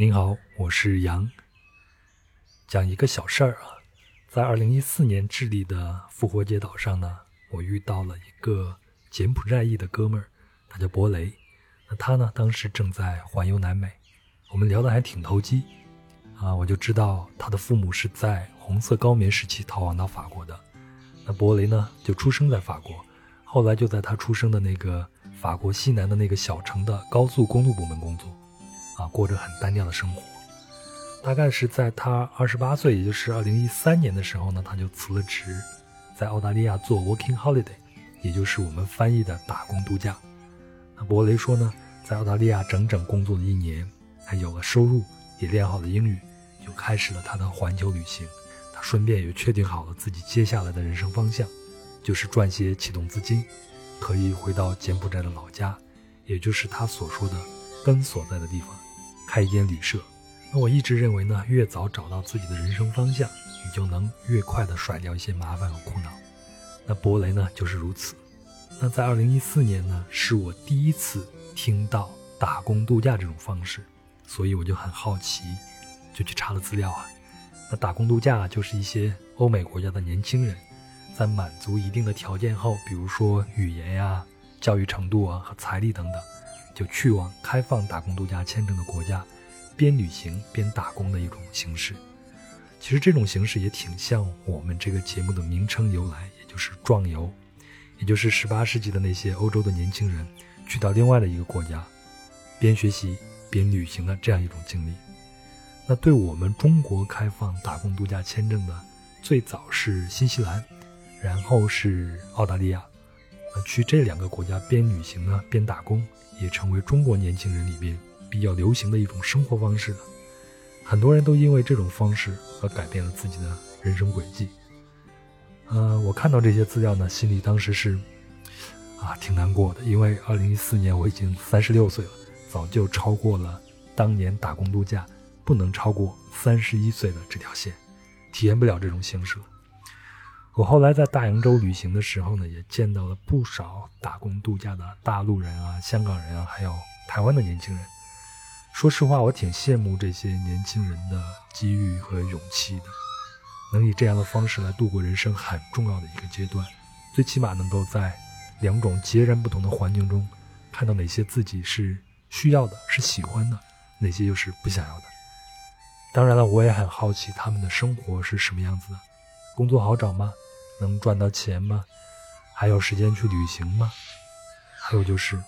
您好，我是杨。讲一个小事儿啊，在二零一四年智利的复活节岛上呢，我遇到了一个柬埔寨裔的哥们儿，他叫博雷。那他呢，当时正在环游南美，我们聊得还挺投机啊。我就知道他的父母是在红色高棉时期逃亡到法国的。那博雷呢，就出生在法国，后来就在他出生的那个法国西南的那个小城的高速公路部门工作。啊，过着很单调的生活。大概是在他二十八岁，也就是二零一三年的时候呢，他就辞了职，在澳大利亚做 working holiday，也就是我们翻译的打工度假。那博雷说呢，在澳大利亚整整工作了一年，还有了收入，也练好了英语，就开始了他的环球旅行。他顺便也确定好了自己接下来的人生方向，就是赚些启动资金，可以回到柬埔寨的老家，也就是他所说的根所在的地方。开一间旅社，那我一直认为呢，越早找到自己的人生方向，你就能越快的甩掉一些麻烦和苦恼。那博雷呢，就是如此。那在二零一四年呢，是我第一次听到打工度假这种方式，所以我就很好奇，就去查了资料啊。那打工度假就是一些欧美国家的年轻人，在满足一定的条件后，比如说语言呀、教育程度啊和财力等等。就去往开放打工度假签证的国家，边旅行边打工的一种形式。其实这种形式也挺像我们这个节目的名称由来，也就是壮游，也就是十八世纪的那些欧洲的年轻人去到另外的一个国家，边学习边旅行的这样一种经历。那对我们中国开放打工度假签证的，最早是新西兰，然后是澳大利亚。那去这两个国家边旅行呢边打工。也成为中国年轻人里面比较流行的一种生活方式了。很多人都因为这种方式而改变了自己的人生轨迹。呃，我看到这些资料呢，心里当时是啊挺难过的，因为二零一四年我已经三十六岁了，早就超过了当年打工度假不能超过三十一岁的这条线，体验不了这种形式了。我后来在大洋洲旅行的时候呢，也见到了不少打工度假的大陆人啊、香港人啊，还有台湾的年轻人。说实话，我挺羡慕这些年轻人的机遇和勇气的，能以这样的方式来度过人生很重要的一个阶段，最起码能够在两种截然不同的环境中，看到哪些自己是需要的、是喜欢的，哪些又是不想要的。当然了，我也很好奇他们的生活是什么样子的，工作好找吗？能赚到钱吗？还有时间去旅行吗？还有就是，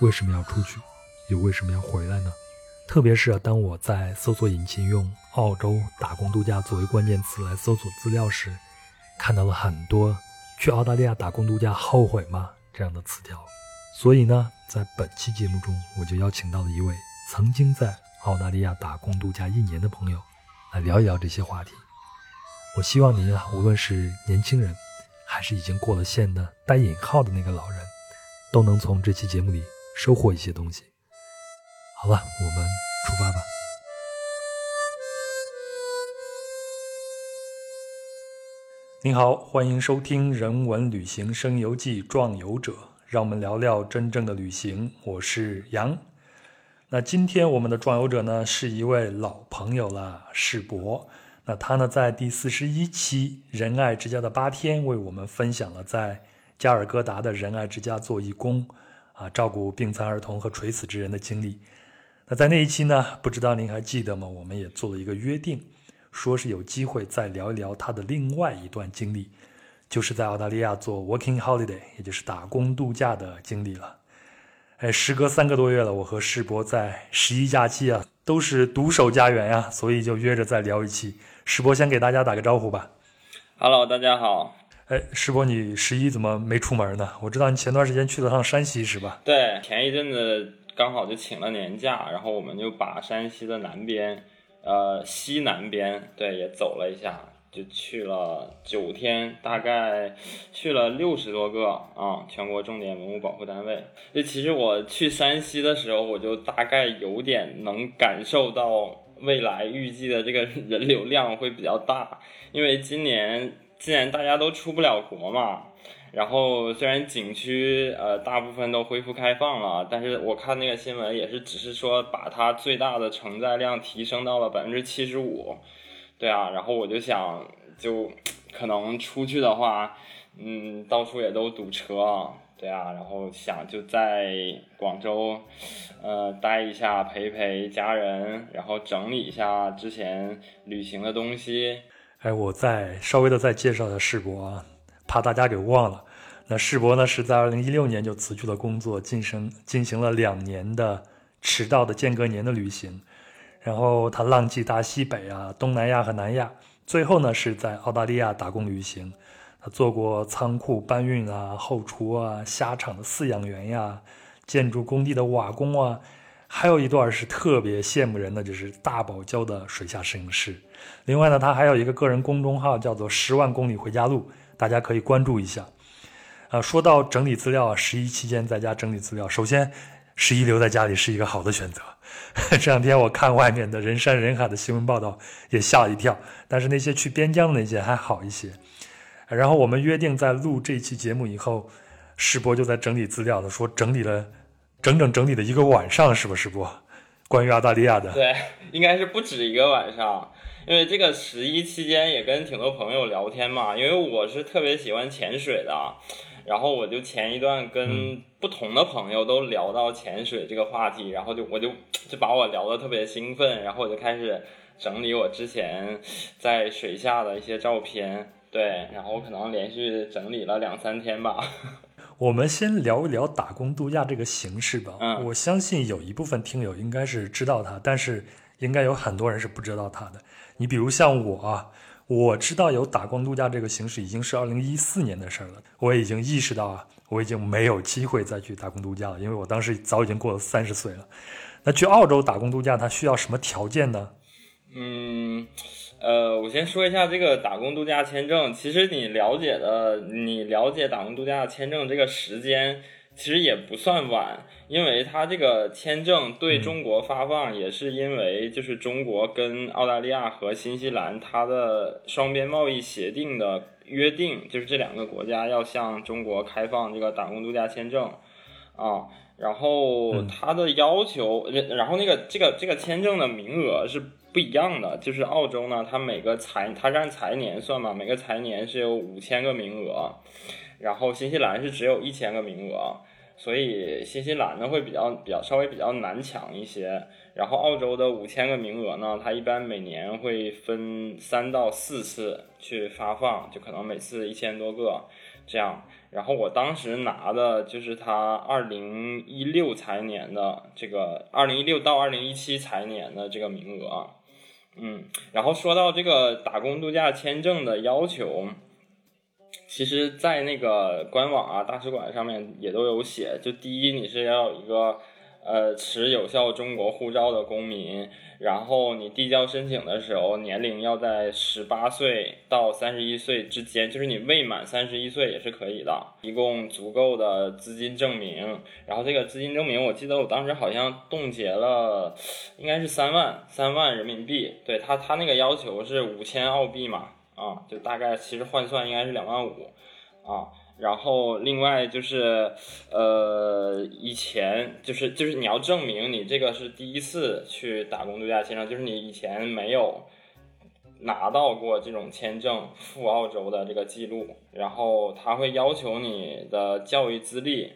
为什么要出去，又为什么要回来呢？特别是啊当我在搜索引擎用“澳洲打工度假”作为关键词来搜索资料时，看到了很多“去澳大利亚打工度假后悔吗”这样的词条。所以呢，在本期节目中，我就邀请到了一位曾经在澳大利亚打工度假一年的朋友，来聊一聊这些话题。我希望您啊，无论是年轻人，还是已经过了线的带引号的那个老人，都能从这期节目里收获一些东西。好了，我们出发吧。您好，欢迎收听《人文旅行声游记·壮游者》，让我们聊聊真正的旅行。我是杨。那今天我们的壮游者呢，是一位老朋友了，世博。那他呢，在第四十一期仁爱之家的八天，为我们分享了在加尔各答的仁爱之家做义工，啊，照顾病残儿童和垂死之人的经历。那在那一期呢，不知道您还记得吗？我们也做了一个约定，说是有机会再聊一聊他的另外一段经历，就是在澳大利亚做 working holiday，也就是打工度假的经历了。哎，时隔三个多月了，我和世博在十一假期啊，都是独守家园呀，所以就约着再聊一期。世博先给大家打个招呼吧。Hello，大家好。哎，世博，你十一怎么没出门呢？我知道你前段时间去了趟山西，是吧？对，前一阵子刚好就请了年假，然后我们就把山西的南边，呃，西南边，对，也走了一下，就去了九天，大概去了六十多个啊，全国重点文物保护单位。就其实我去山西的时候，我就大概有点能感受到。未来预计的这个人流量会比较大，因为今年既然大家都出不了国嘛，然后虽然景区呃大部分都恢复开放了，但是我看那个新闻也是只是说把它最大的承载量提升到了百分之七十五。对啊，然后我就想就可能出去的话，嗯，到处也都堵车。对啊，然后想就在广州，呃，待一下，陪陪家人，然后整理一下之前旅行的东西。哎，我再稍微的再介绍一下世博啊，怕大家给忘了。那世博呢是在二零一六年就辞去了工作，晋升进行了两年的迟到的间隔年的旅行，然后他浪迹大西北啊，东南亚和南亚，最后呢是在澳大利亚打工旅行。他做过仓库搬运啊、后厨啊、虾场的饲养员呀、建筑工地的瓦工啊。还有一段是特别羡慕人的，就是大堡礁的水下摄影师。另外呢，他还有一个个人公众号，叫做“十万公里回家路”，大家可以关注一下。啊，说到整理资料啊，十一期间在家整理资料，首先十一留在家里是一个好的选择。这两天我看外面的人山人海的新闻报道，也吓了一跳。但是那些去边疆的那些还好一些。然后我们约定在录这期节目以后，世博就在整理资料的，说整理了。整整整理了一个晚上，是吧？世博？关于澳大利亚的，对，应该是不止一个晚上，因为这个十一期间也跟挺多朋友聊天嘛，因为我是特别喜欢潜水的，然后我就前一段跟不同的朋友都聊到潜水这个话题，然后就我就就把我聊得特别兴奋，然后我就开始整理我之前在水下的一些照片，对，然后可能连续整理了两三天吧。我们先聊一聊打工度假这个形式吧。嗯，我相信有一部分听友应该是知道它，但是应该有很多人是不知道它的。你比如像我啊，我知道有打工度假这个形式已经是二零一四年的事儿了。我已经意识到啊，我已经没有机会再去打工度假了，因为我当时早已经过了三十岁了。那去澳洲打工度假，它需要什么条件呢？嗯。呃，我先说一下这个打工度假签证。其实你了解的，你了解打工度假签证这个时间，其实也不算晚，因为它这个签证对中国发放也是因为就是中国跟澳大利亚和新西兰它的双边贸易协定的约定，就是这两个国家要向中国开放这个打工度假签证啊。然后它的要求，然后那个这个这个签证的名额是不一样的，就是澳洲呢，它每个财它是按财年算嘛，每个财年是有五千个名额，然后新西兰是只有一千个名额，所以新西兰呢会比较比较稍微比较难抢一些，然后澳洲的五千个名额呢，它一般每年会分三到四次去发放，就可能每次一千多个这样。然后我当时拿的就是它二零一六财年的这个二零一六到二零一七财年的这个名额，嗯，然后说到这个打工度假签证的要求，其实，在那个官网啊、大使馆上面也都有写，就第一，你是要有一个呃持有效中国护照的公民。然后你递交申请的时候，年龄要在十八岁到三十一岁之间，就是你未满三十一岁也是可以的。提供足够的资金证明，然后这个资金证明，我记得我当时好像冻结了，应该是三万三万人民币。对他，他那个要求是五千澳币嘛，啊，就大概其实换算应该是两万五，啊。然后另外就是，呃，以前就是就是你要证明你这个是第一次去打工度假签证，就是你以前没有拿到过这种签证赴澳洲的这个记录。然后他会要求你的教育资历，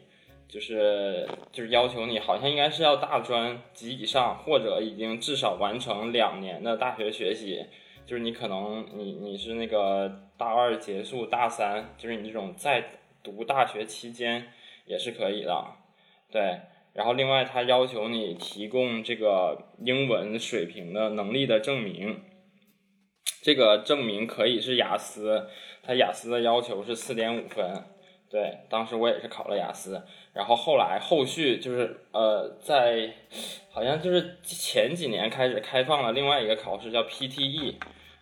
就是就是要求你好像应该是要大专及以上，或者已经至少完成两年的大学学习。就是你可能你你是那个大二结束大三，就是你这种在读大学期间也是可以的，对。然后另外他要求你提供这个英文水平的能力的证明，这个证明可以是雅思，他雅思的要求是四点五分，对。当时我也是考了雅思，然后后来后续就是呃在好像就是前几年开始开放了另外一个考试叫 PTE。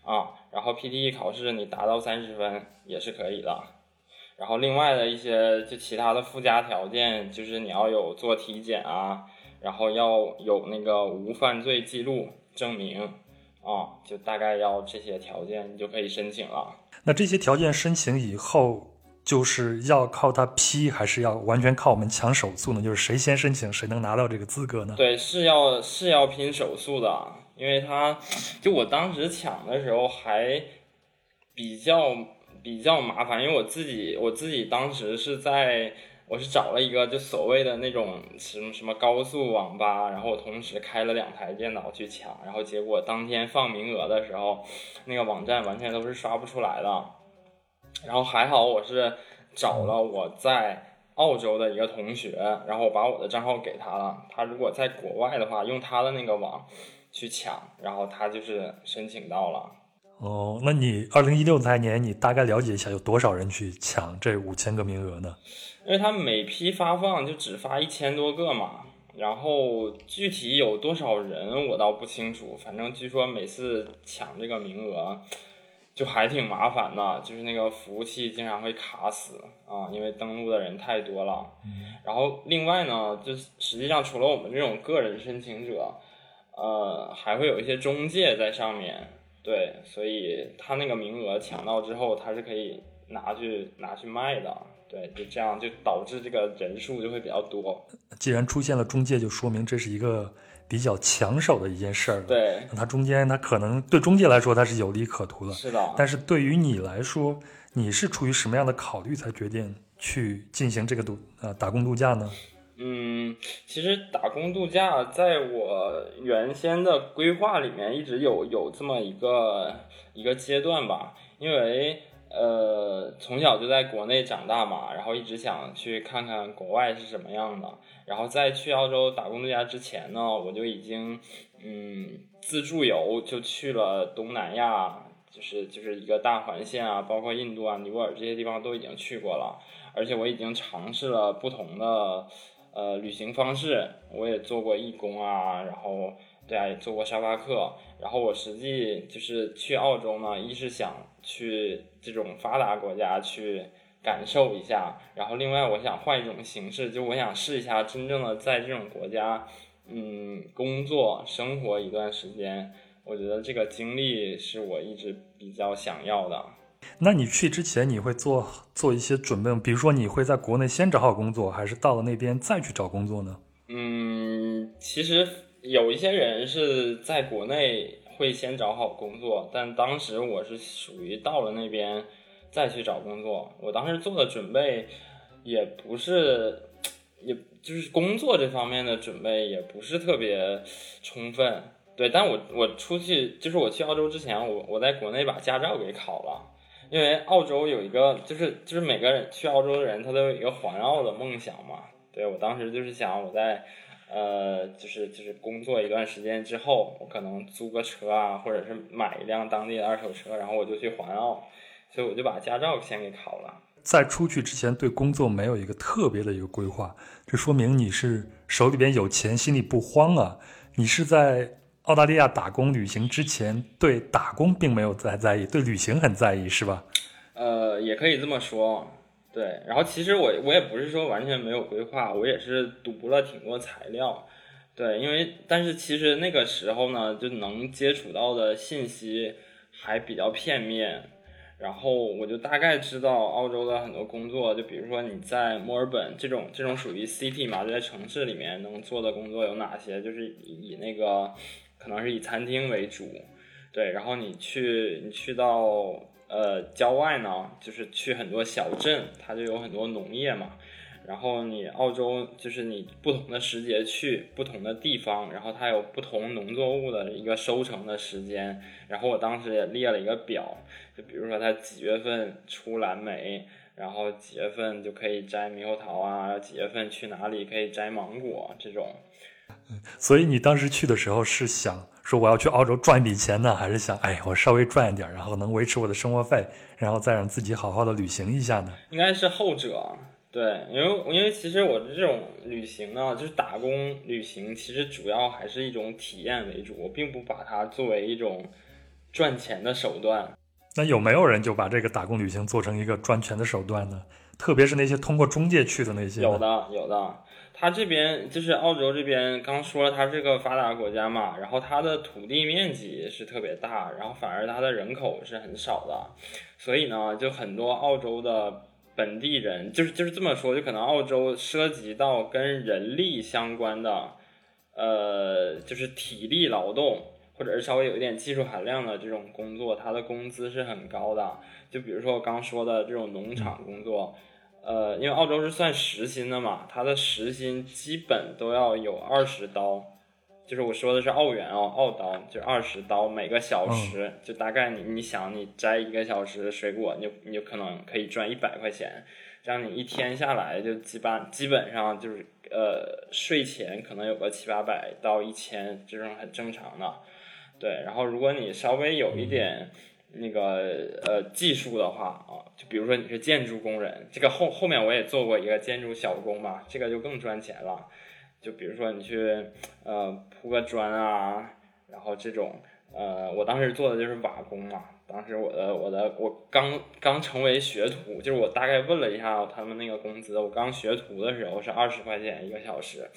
啊，然后 PTE 考试你达到三十分也是可以的，然后另外的一些就其他的附加条件就是你要有做体检啊，然后要有那个无犯罪记录证明啊，就大概要这些条件你就可以申请了。那这些条件申请以后，就是要靠他批，还是要完全靠我们抢手速呢？就是谁先申请，谁能拿到这个资格呢？对，是要是要拼手速的，因为他就我当时抢的时候还比较比较麻烦，因为我自己我自己当时是在我是找了一个就所谓的那种什么什么高速网吧，然后我同时开了两台电脑去抢，然后结果当天放名额的时候，那个网站完全都是刷不出来的。然后还好我是找了我在澳洲的一个同学，然后我把我的账号给他了。他如果在国外的话，用他的那个网去抢，然后他就是申请到了。哦，那你二零一六财年，你大概了解一下有多少人去抢这五千个名额呢？因为他每批发放就只发一千多个嘛，然后具体有多少人我倒不清楚。反正据说每次抢这个名额。就还挺麻烦的，就是那个服务器经常会卡死啊，因为登录的人太多了。然后另外呢，就实际上除了我们这种个人申请者，呃，还会有一些中介在上面。对，所以他那个名额抢到之后，他是可以拿去拿去卖的。对，就这样就导致这个人数就会比较多。既然出现了中介，就说明这是一个。比较抢手的一件事儿，对，它中间它可能对中介来说它是有利可图的，是的。但是对于你来说，你是出于什么样的考虑才决定去进行这个度呃打工度假呢？嗯，其实打工度假在我原先的规划里面一直有有这么一个一个阶段吧，因为。呃，从小就在国内长大嘛，然后一直想去看看国外是什么样的。然后在去澳洲打工度假之前呢，我就已经嗯自助游就去了东南亚，就是就是一个大环线啊，包括印度啊、尼泊尔这些地方都已经去过了。而且我已经尝试了不同的呃旅行方式，我也做过义工啊，然后对啊也做过沙发客。然后我实际就是去澳洲呢，一是想。去这种发达国家去感受一下，然后另外我想换一种形式，就我想试一下真正的在这种国家，嗯，工作生活一段时间，我觉得这个经历是我一直比较想要的。那你去之前你会做做一些准备，比如说你会在国内先找好工作，还是到了那边再去找工作呢？嗯，其实有一些人是在国内。会先找好工作，但当时我是属于到了那边再去找工作。我当时做的准备也不是，也就是工作这方面的准备也不是特别充分。对，但我我出去就是我去澳洲之前，我我在国内把驾照给考了，因为澳洲有一个就是就是每个人去澳洲的人他都有一个环澳的梦想嘛。对我当时就是想我在。呃，就是就是工作一段时间之后，我可能租个车啊，或者是买一辆当地的二手车，然后我就去环澳，所以我就把驾照先给考了。在出去之前，对工作没有一个特别的一个规划，这说明你是手里边有钱，心里不慌啊。你是在澳大利亚打工旅行之前，对打工并没有在在意，对旅行很在意，是吧？呃，也可以这么说。对，然后其实我我也不是说完全没有规划，我也是读了挺多材料，对，因为但是其实那个时候呢，就能接触到的信息还比较片面，然后我就大概知道澳洲的很多工作，就比如说你在墨尔本这种这种属于 city 嘛，在城市里面能做的工作有哪些，就是以那个可能是以餐厅为主，对，然后你去你去到。呃，郊外呢，就是去很多小镇，它就有很多农业嘛。然后你澳洲就是你不同的时节去不同的地方，然后它有不同农作物的一个收成的时间。然后我当时也列了一个表，就比如说它几月份出蓝莓，然后几月份就可以摘猕猴桃啊，几月份去哪里可以摘芒果这种。所以你当时去的时候是想说我要去澳洲赚一笔钱呢，还是想哎我稍微赚一点，然后能维持我的生活费，然后再让自己好好的旅行一下呢？应该是后者，对，因为因为其实我的这种旅行呢，就是打工旅行，其实主要还是一种体验为主，我并不把它作为一种赚钱的手段。那有没有人就把这个打工旅行做成一个赚钱的手段呢？特别是那些通过中介去的那些？有的，有的。它这边就是澳洲这边，刚说了它是个发达国家嘛，然后它的土地面积是特别大，然后反而它的人口是很少的，所以呢，就很多澳洲的本地人，就是就是这么说，就可能澳洲涉及到跟人力相关的，呃，就是体力劳动或者是稍微有一点技术含量的这种工作，它的工资是很高的。就比如说我刚说的这种农场工作，呃，因为澳洲是算时薪的嘛，它的时薪基本都要有二十刀，就是我说的是澳元哦，澳刀就二十刀每个小时，就大概你你想你摘一个小时的水果，你就你就可能可以赚一百块钱，这样你一天下来就基本基本上就是呃税前可能有个七八百到一千，这种很正常的，对，然后如果你稍微有一点。那个呃技术的话啊，就比如说你是建筑工人，这个后后面我也做过一个建筑小工嘛，这个就更赚钱了。就比如说你去呃铺个砖啊，然后这种呃，我当时做的就是瓦工嘛。当时我的我的我刚刚成为学徒，就是我大概问了一下他们那个工资，我刚学徒的时候是二十块钱一个小时，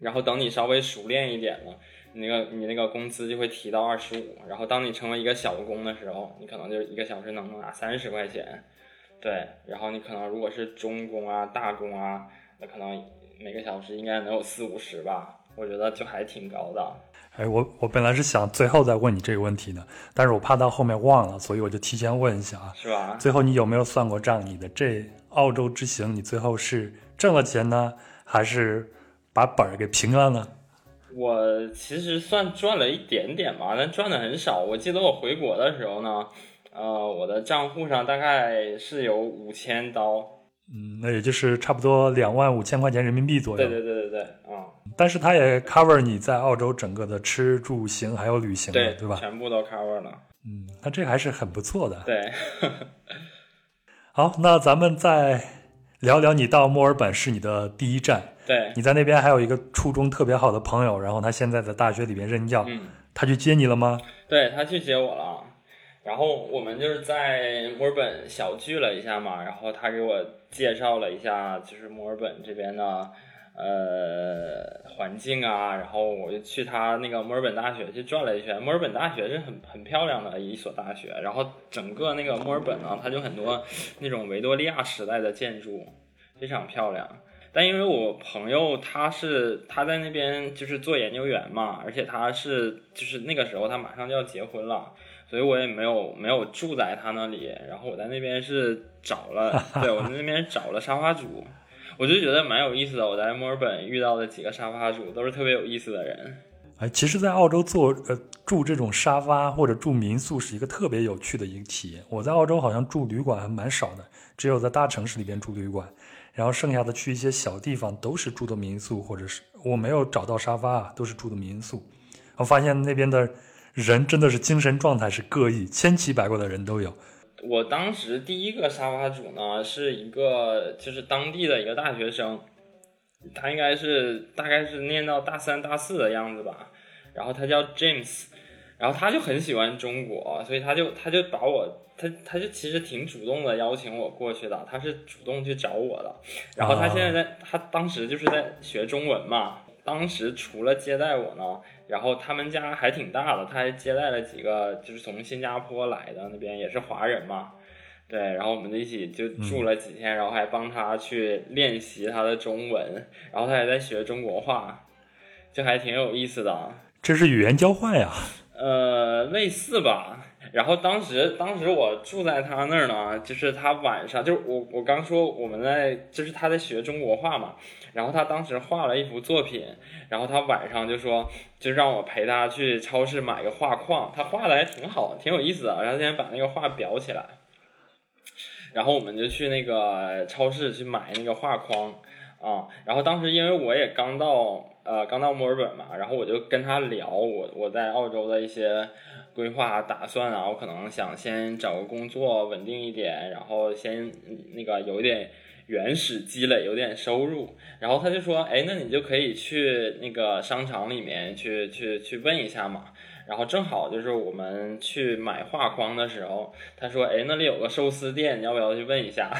然后等你稍微熟练一点了。那个你那个工资就会提到二十五，然后当你成为一个小工的时候，你可能就一个小时能拿三十块钱，对，然后你可能如果是中工啊、大工啊，那可能每个小时应该能有四五十吧，我觉得就还挺高的。哎，我我本来是想最后再问你这个问题的，但是我怕到后面忘了，所以我就提前问一下啊。是吧？最后你有没有算过账？你的这澳洲之行，你最后是挣了钱呢，还是把本儿给平了呢？我其实算赚了一点点吧，但赚的很少。我记得我回国的时候呢，呃，我的账户上大概是有五千刀，嗯，那也就是差不多两万五千块钱人民币左右。对对对对对，啊。但是它也 cover 你在澳洲整个的吃住行还有旅行，对对吧？全部都 cover 了。嗯，那这还是很不错的。对。好，那咱们再聊聊你到墨尔本是你的第一站。对，你在那边还有一个初中特别好的朋友，然后他现在在大学里边任教，嗯，他去接你了吗？对他去接我了，然后我们就是在墨尔本小聚了一下嘛，然后他给我介绍了一下，就是墨尔本这边的呃环境啊，然后我就去他那个墨尔本大学去转了一圈，墨尔本大学是很很漂亮的一所大学，然后整个那个墨尔本呢，它就很多 那种维多利亚时代的建筑，非常漂亮。但因为我朋友他是他在那边就是做研究员嘛，而且他是就是那个时候他马上就要结婚了，所以我也没有没有住在他那里。然后我在那边是找了，对我在那边找了沙发主，我就觉得蛮有意思的。我在墨尔本遇到的几个沙发主都是特别有意思的人。哎，其实，在澳洲做呃住这种沙发或者住民宿是一个特别有趣的一个体验。我在澳洲好像住旅馆还蛮少的，只有在大城市里边住旅馆。然后剩下的去一些小地方都是住的民宿，或者是我没有找到沙发啊，都是住的民宿。我发现那边的人真的是精神状态是各异，千奇百怪的人都有。我当时第一个沙发主呢，是一个就是当地的一个大学生，他应该是大概是念到大三大四的样子吧。然后他叫 James，然后他就很喜欢中国，所以他就他就把我。他他就其实挺主动的邀请我过去的，他是主动去找我的。然后他现在在，他当时就是在学中文嘛。当时除了接待我呢，然后他们家还挺大的，他还接待了几个就是从新加坡来的，那边也是华人嘛。对，然后我们一起就住了几天，然后还帮他去练习他的中文，然后他也在学中国话，就还挺有意思的。这是语言交换呀？呃，类似吧。然后当时，当时我住在他那儿呢，就是他晚上，就我我刚说我们在，就是他在学中国画嘛，然后他当时画了一幅作品，然后他晚上就说，就让我陪他去超市买个画框，他画的还挺好，挺有意思的，然后先把那个画裱起来，然后我们就去那个超市去买那个画框啊，然后当时因为我也刚到，呃，刚到墨尔本嘛，然后我就跟他聊我我在澳洲的一些。规划打算啊，我可能想先找个工作稳定一点，然后先那个有一点原始积累，有点收入。然后他就说：“哎，那你就可以去那个商场里面去去去问一下嘛。”然后正好就是我们去买画框的时候，他说：“哎，那里有个寿司店，你要不要去问一下？”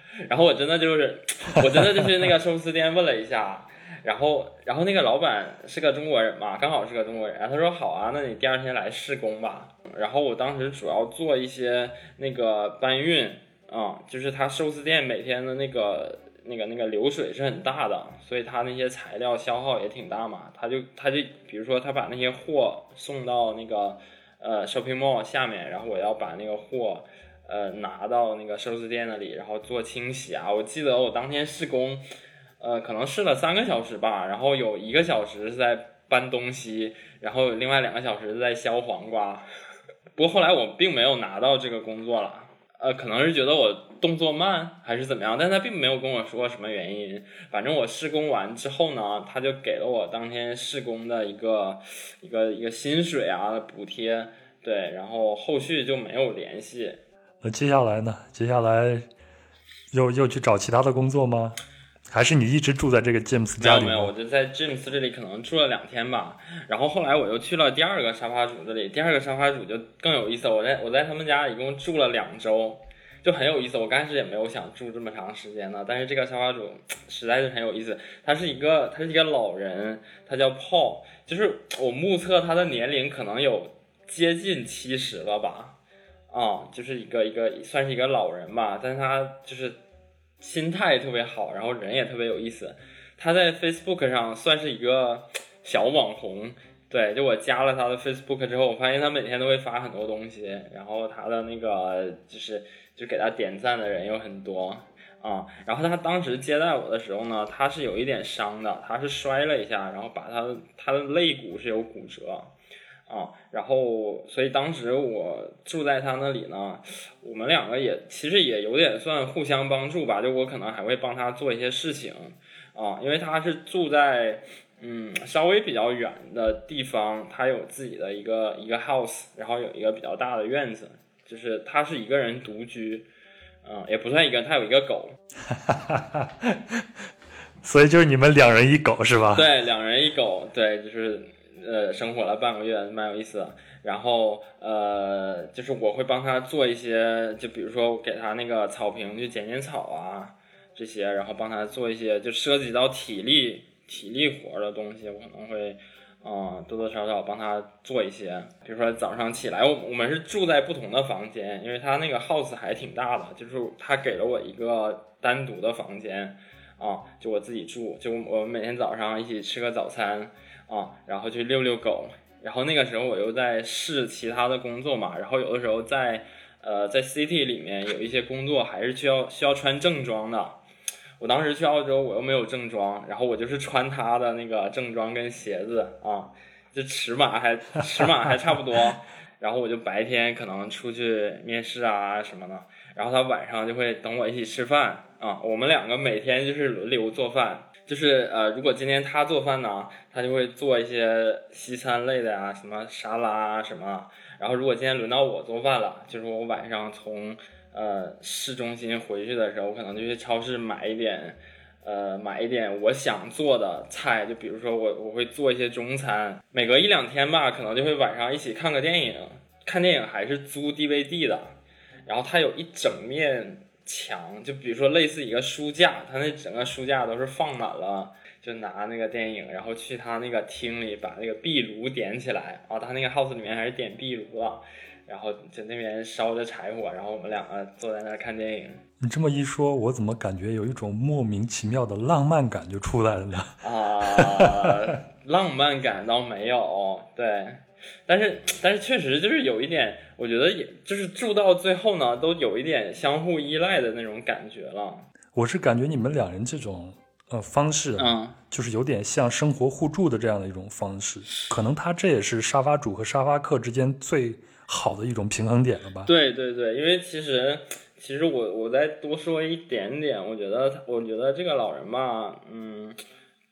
然后我真的就是，我真的就是那个寿司店问了一下。然后，然后那个老板是个中国人嘛，刚好是个中国人。他说：“好啊，那你第二天来试工吧。”然后我当时主要做一些那个搬运，啊，就是他寿司店每天的那个那个那个流水是很大的，所以他那些材料消耗也挺大嘛。他就他就比如说他把那些货送到那个呃 shopping mall 下面，然后我要把那个货呃拿到那个寿司店那里，然后做清洗啊。我记得我当天试工，呃，可能试了三个小时吧，然后有一个小时是在搬东西，然后另外两个小时在削黄瓜。不过后来我并没有拿到这个工作了，呃，可能是觉得我动作慢还是怎么样，但他并没有跟我说什么原因。反正我试工完之后呢，他就给了我当天试工的一个一个一个薪水啊补贴，对，然后后续就没有联系。那接下来呢？接下来又又去找其他的工作吗？还是你一直住在这个 James 家里？没有没有，我就在 James 这里可能住了两天吧。然后后来我又去了第二个沙发主这里，第二个沙发主就更有意思。我在我在他们家一共住了两周，就很有意思。我刚开始也没有想住这么长时间的，但是这个沙发主实在是很有意思。他是一个他是一个老人，他叫 Paul，就是我目测他的年龄可能有接近七十了吧，啊，就是一个一个算是一个老人吧，但是他就是。心态特别好，然后人也特别有意思。他在 Facebook 上算是一个小网红，对，就我加了他的 Facebook 之后，我发现他每天都会发很多东西，然后他的那个就是就给他点赞的人有很多啊。然后他当时接待我的时候呢，他是有一点伤的，他是摔了一下，然后把他他的肋骨是有骨折。啊，然后所以当时我住在他那里呢，我们两个也其实也有点算互相帮助吧，就我可能还会帮他做一些事情啊，因为他是住在嗯稍微比较远的地方，他有自己的一个一个 house，然后有一个比较大的院子，就是他是一个人独居，嗯，也不算一个人，他有一个狗，所以就是你们两人一狗是吧？对，两人一狗，对，就是。呃，生活了半个月，蛮有意思的。然后，呃，就是我会帮他做一些，就比如说给他那个草坪去剪剪草啊，这些，然后帮他做一些就涉及到体力体力活的东西，我可能会，嗯，多多少少帮他做一些。比如说早上起来，我我们是住在不同的房间，因为他那个 house 还挺大的，就是他给了我一个单独的房间，啊，就我自己住，就我们每天早上一起吃个早餐。啊，然后去遛遛狗，然后那个时候我又在试其他的工作嘛，然后有的时候在呃在 city 里面有一些工作还是需要需要穿正装的，我当时去澳洲我又没有正装，然后我就是穿他的那个正装跟鞋子啊，这尺码还尺码还差不多，然后我就白天可能出去面试啊什么的，然后他晚上就会等我一起吃饭啊，我们两个每天就是轮流做饭。就是呃，如果今天他做饭呢，他就会做一些西餐类的呀，什么沙拉啊什么。然后如果今天轮到我做饭了，就是我晚上从呃市中心回去的时候，我可能就去超市买一点，呃买一点我想做的菜，就比如说我我会做一些中餐。每隔一两天吧，可能就会晚上一起看个电影，看电影还是租 DVD 的，然后它有一整面。墙就比如说类似一个书架，他那整个书架都是放满了，就拿那个电影，然后去他那个厅里把那个壁炉点起来啊，他那个 house 里面还是点壁炉了，然后在那边烧着柴火，然后我们两个坐在那儿看电影。你这么一说，我怎么感觉有一种莫名其妙的浪漫感就出来了呢？啊，浪漫感倒没有，对。但是，但是确实就是有一点，我觉得也就是住到最后呢，都有一点相互依赖的那种感觉了。我是感觉你们两人这种呃方式，嗯，就是有点像生活互助的这样的一种方式。可能他这也是沙发主和沙发客之间最好的一种平衡点了吧？对对对，因为其实其实我我再多说一点点，我觉得我觉得这个老人吧，嗯，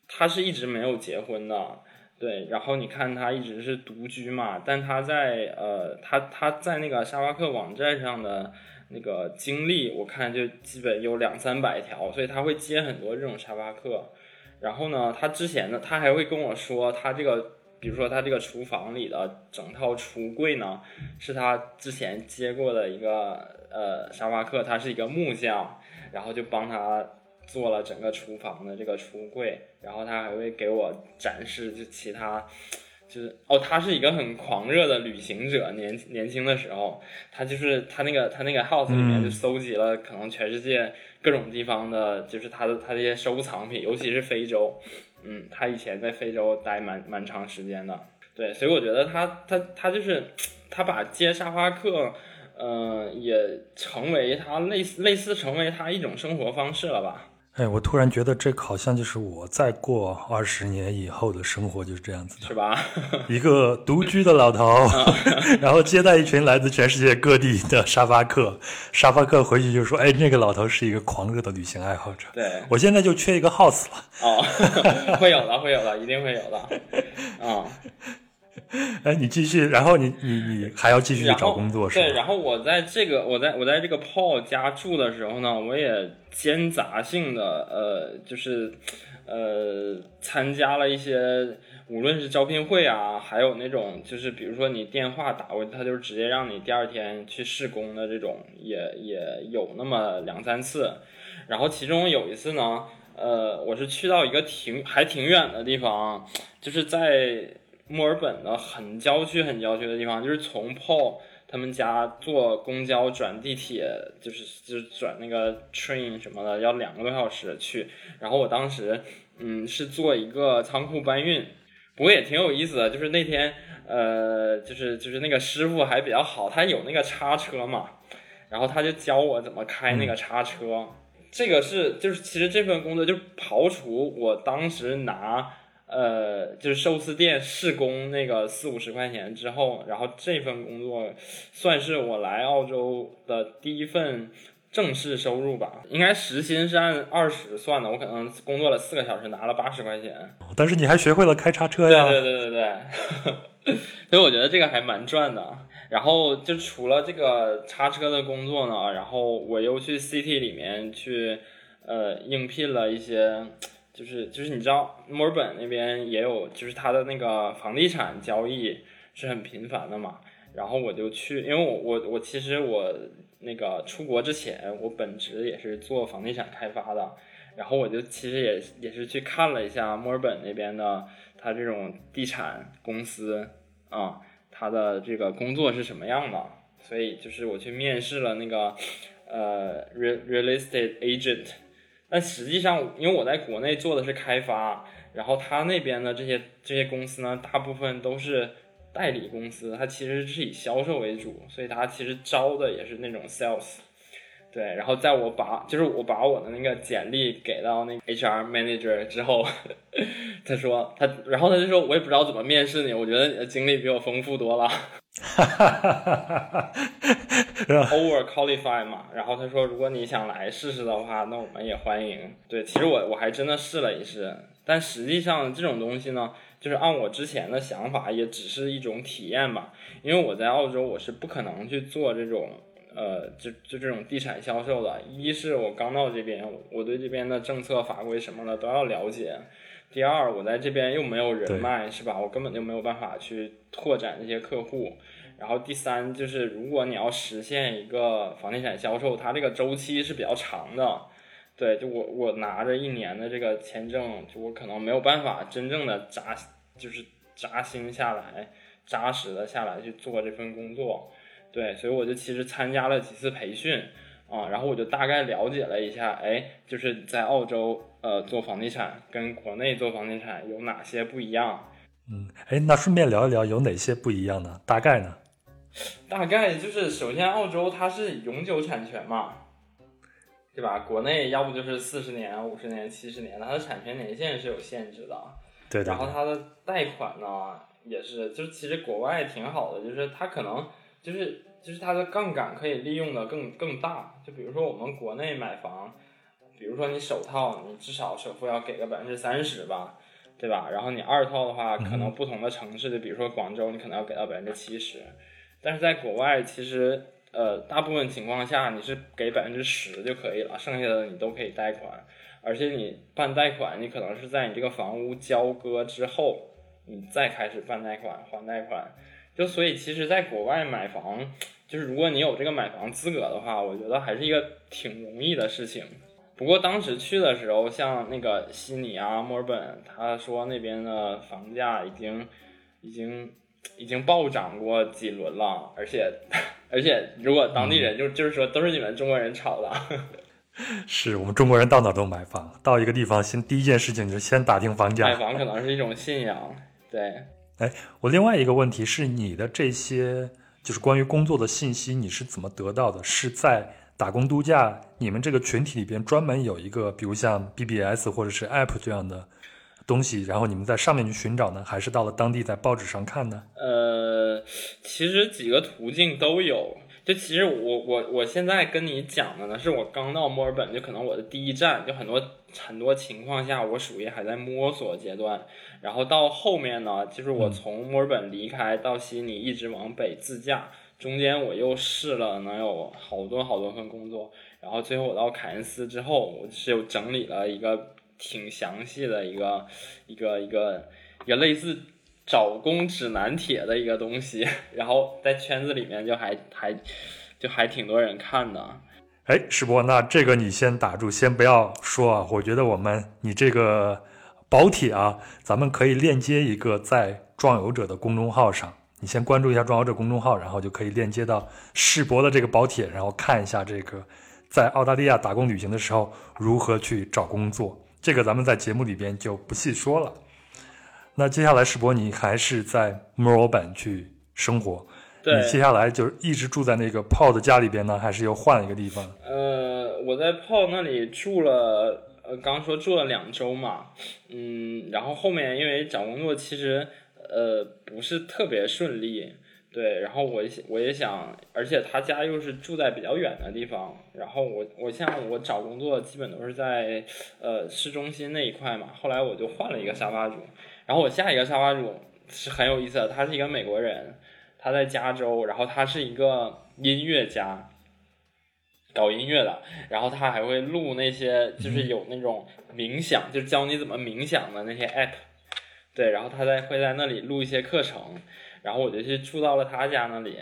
他是一直没有结婚的。对，然后你看他一直是独居嘛，但他在呃，他他在那个沙发客网站上的那个经历，我看就基本有两三百条，所以他会接很多这种沙发客。然后呢，他之前呢，他还会跟我说，他这个，比如说他这个厨房里的整套橱柜呢，是他之前接过的一个呃沙发客，他是一个木匠，然后就帮他。做了整个厨房的这个橱柜，然后他还会给我展示就其他，就是哦，他是一个很狂热的旅行者，年年轻的时候，他就是他那个他那个 house 里面就搜集了可能全世界各种地方的，就是他的他这些收藏品，尤其是非洲，嗯，他以前在非洲待蛮蛮长时间的，对，所以我觉得他他他就是他把接沙发客，嗯，也成为他类似类似成为他一种生活方式了吧。哎，我突然觉得这个好像就是我再过二十年以后的生活就是这样子的，是吧？一个独居的老头，然后接待一群来自全世界各地的沙发客，沙发客回去就说：“哎，那个老头是一个狂热的旅行爱好者。”对，我现在就缺一个 house 了。哦，会有的，会有的，一定会有的。啊。哎，你继续，然后你你你还要继续找工作是吧？对，然后我在这个我在我在这个 Paul 家住的时候呢，我也兼杂性的呃，就是呃参加了一些，无论是招聘会啊，还有那种就是比如说你电话打过去，他就直接让你第二天去试工的这种，也也有那么两三次。然后其中有一次呢，呃，我是去到一个挺还挺远的地方，就是在。墨尔本的很郊区、很郊区的地方，就是从 Paul 他们家坐公交转地铁，就是就是转那个 train 什么的，要两个多小时去。然后我当时，嗯，是做一个仓库搬运，不过也挺有意思的。就是那天，呃，就是就是那个师傅还比较好，他有那个叉车嘛，然后他就教我怎么开那个叉车。这个是就是其实这份工作就刨除我当时拿。呃，就是寿司店试工那个四五十块钱之后，然后这份工作算是我来澳洲的第一份正式收入吧。应该时薪是按二十算的，我可能工作了四个小时拿了八十块钱。但是你还学会了开叉车呀？对对对对对。所以我觉得这个还蛮赚的。然后就除了这个叉车的工作呢，然后我又去 City 里面去呃应聘了一些。就是就是你知道墨尔本那边也有，就是它的那个房地产交易是很频繁的嘛。然后我就去，因为我我我其实我那个出国之前，我本职也是做房地产开发的。然后我就其实也也是去看了一下墨尔本那边的它这种地产公司啊，它的这个工作是什么样的。所以就是我去面试了那个呃 real real estate agent。但实际上，因为我在国内做的是开发，然后他那边的这些这些公司呢，大部分都是代理公司，它其实是以销售为主，所以他其实招的也是那种 sales。对，然后在我把就是我把我的那个简历给到那个 HR manager 之后，他说他，然后他就说，我也不知道怎么面试你，我觉得你的经历比我丰富多了。哈哈哈哈哈哈！Over qualify 嘛，然后他说，如果你想来试试的话，那我们也欢迎。对，其实我我还真的试了一试，但实际上这种东西呢，就是按我之前的想法，也只是一种体验吧。因为我在澳洲，我是不可能去做这种呃，就就这种地产销售的。一是我刚到这边，我对这边的政策法规什么的都要了解。第二，我在这边又没有人脉，是吧？我根本就没有办法去拓展这些客户。然后第三，就是如果你要实现一个房地产销售，它这个周期是比较长的。对，就我我拿着一年的这个签证，就我可能没有办法真正的扎，就是扎心下来，扎实的下来去做这份工作。对，所以我就其实参加了几次培训啊，然后我就大概了解了一下，哎，就是在澳洲。呃，做房地产跟国内做房地产有哪些不一样？嗯，哎，那顺便聊一聊有哪些不一样呢？大概呢？大概就是，首先澳洲它是永久产权嘛，对吧？国内要不就是四十年、五十年、七十年，它的产权年限是有限制的。对。然后它的贷款呢，也是，就是其实国外挺好的，就是它可能就是就是它的杠杆可以利用的更更大。就比如说我们国内买房。比如说你首套，你至少首付要给个百分之三十吧，对吧？然后你二套的话，可能不同的城市，就比如说广州，你可能要给到百分之七十。但是在国外，其实呃，大部分情况下你是给百分之十就可以了，剩下的你都可以贷款。而且你办贷款，你可能是在你这个房屋交割之后，你再开始办贷款还贷款。就所以，其实，在国外买房，就是如果你有这个买房资格的话，我觉得还是一个挺容易的事情。不过当时去的时候，像那个悉尼啊、墨尔本，他说那边的房价已经，已经已经暴涨过几轮了，而且 而且如果当地人就就是说都是你们中国人炒的，是我们中国人到哪都买房，到一个地方先第一件事情就是先打听房价。买房可能是一种信仰，对。哎，我另外一个问题是，你的这些就是关于工作的信息，你是怎么得到的？是在打工度假你们这个群体里边专门有一个，比如像 BBS 或者是 App 这样的东西，然后你们在上面去寻找呢？还是到了当地在报纸上看呢？呃，其实几个途径都有。就其实我我我现在跟你讲的呢，是我刚到墨尔本，就可能我的第一站，就很多很多情况下，我属于还在摸索阶段。然后到后面呢，就是我从墨尔本离开到悉尼，一直往北自驾，中间我又试了能有好多好多份工作。然后最后我到凯恩斯之后，我是有整理了一个挺详细的一个一个一个一个类似。找工指南帖的一个东西，然后在圈子里面就还还就还挺多人看的。哎，世博，那这个你先打住，先不要说啊。我觉得我们你这个宝帖啊，咱们可以链接一个在壮游者的公众号上，你先关注一下壮游者公众号，然后就可以链接到世博的这个宝帖，然后看一下这个在澳大利亚打工旅行的时候如何去找工作。这个咱们在节目里边就不细说了。那接下来，世博，你还是在墨尔本去生活？对，你接下来就是一直住在那个泡的家里边呢，还是又换了一个地方？呃，我在泡那里住了，呃，刚说住了两周嘛，嗯，然后后面因为找工作其实呃不是特别顺利，对，然后我我也想，而且他家又是住在比较远的地方，然后我我像我找工作基本都是在呃市中心那一块嘛，后来我就换了一个沙发主。然后我下一个沙发主是很有意思的，他是一个美国人，他在加州，然后他是一个音乐家，搞音乐的，然后他还会录那些就是有那种冥想，就教你怎么冥想的那些 app，对，然后他在会在那里录一些课程，然后我就去住到了他家那里，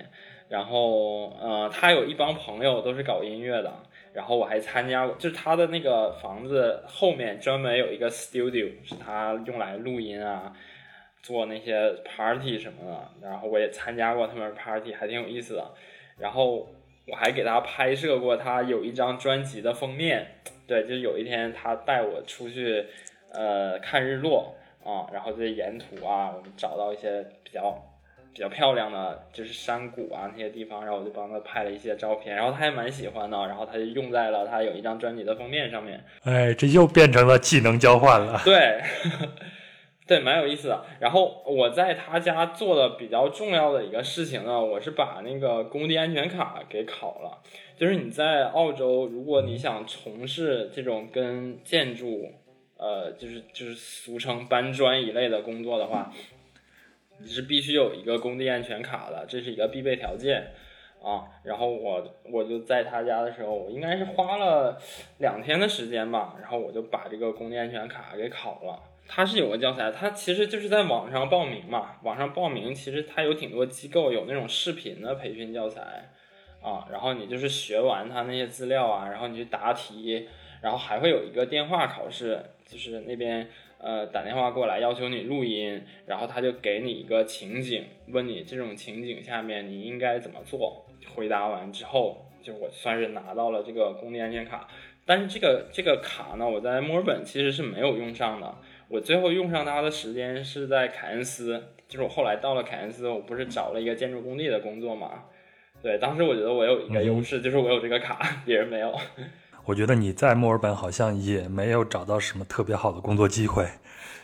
然后呃，他有一帮朋友都是搞音乐的。然后我还参加过，就是他的那个房子后面专门有一个 studio，是他用来录音啊，做那些 party 什么的。然后我也参加过他们 party，还挺有意思的。然后我还给他拍摄过他有一张专辑的封面。对，就有一天他带我出去，呃，看日落啊，然后在沿途啊，我们找到一些比较。比较漂亮的就是山谷啊那些地方，然后我就帮他拍了一些照片，然后他也蛮喜欢的，然后他就用在了他有一张专辑的封面上面。哎，这又变成了技能交换了。对，对，蛮有意思的。然后我在他家做的比较重要的一个事情呢，我是把那个工地安全卡给考了。就是你在澳洲，如果你想从事这种跟建筑，呃，就是就是俗称搬砖一类的工作的话。你是必须有一个工地安全卡的，这是一个必备条件啊。然后我我就在他家的时候，我应该是花了两天的时间吧，然后我就把这个工地安全卡给考了。他是有个教材，他其实就是在网上报名嘛。网上报名其实他有挺多机构有那种视频的培训教材啊。然后你就是学完他那些资料啊，然后你去答题，然后还会有一个电话考试，就是那边。呃，打电话过来要求你录音，然后他就给你一个情景，问你这种情景下面你应该怎么做。回答完之后，就我算是拿到了这个工地安全卡。但是这个这个卡呢，我在墨尔本其实是没有用上的。我最后用上它的时间是在凯恩斯，就是我后来到了凯恩斯，我不是找了一个建筑工地的工作嘛？对，当时我觉得我有一个优势，就是我有这个卡，别人没有。我觉得你在墨尔本好像也没有找到什么特别好的工作机会，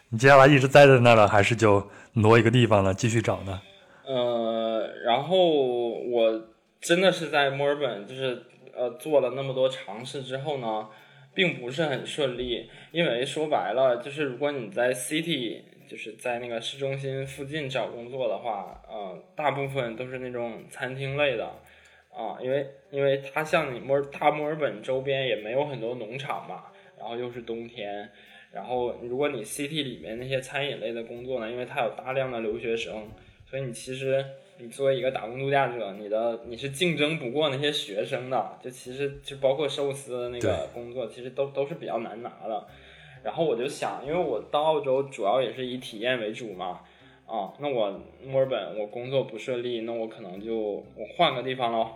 你接下来一直待在那了，还是就挪一个地方了继续找呢？呃，然后我真的是在墨尔本，就是呃做了那么多尝试之后呢，并不是很顺利，因为说白了，就是如果你在 city，就是在那个市中心附近找工作的话，呃，大部分都是那种餐厅类的。啊，因为因为它像你墨尔大墨尔本周边也没有很多农场嘛，然后又是冬天，然后如果你 CT 里面那些餐饮类的工作呢，因为它有大量的留学生，所以你其实你作为一个打工度假者，你的你是竞争不过那些学生的，就其实就包括寿司那个工作，其实都都是比较难拿的。然后我就想，因为我到澳洲主要也是以体验为主嘛。啊，那我墨尔本我工作不顺利，那我可能就我换个地方喽。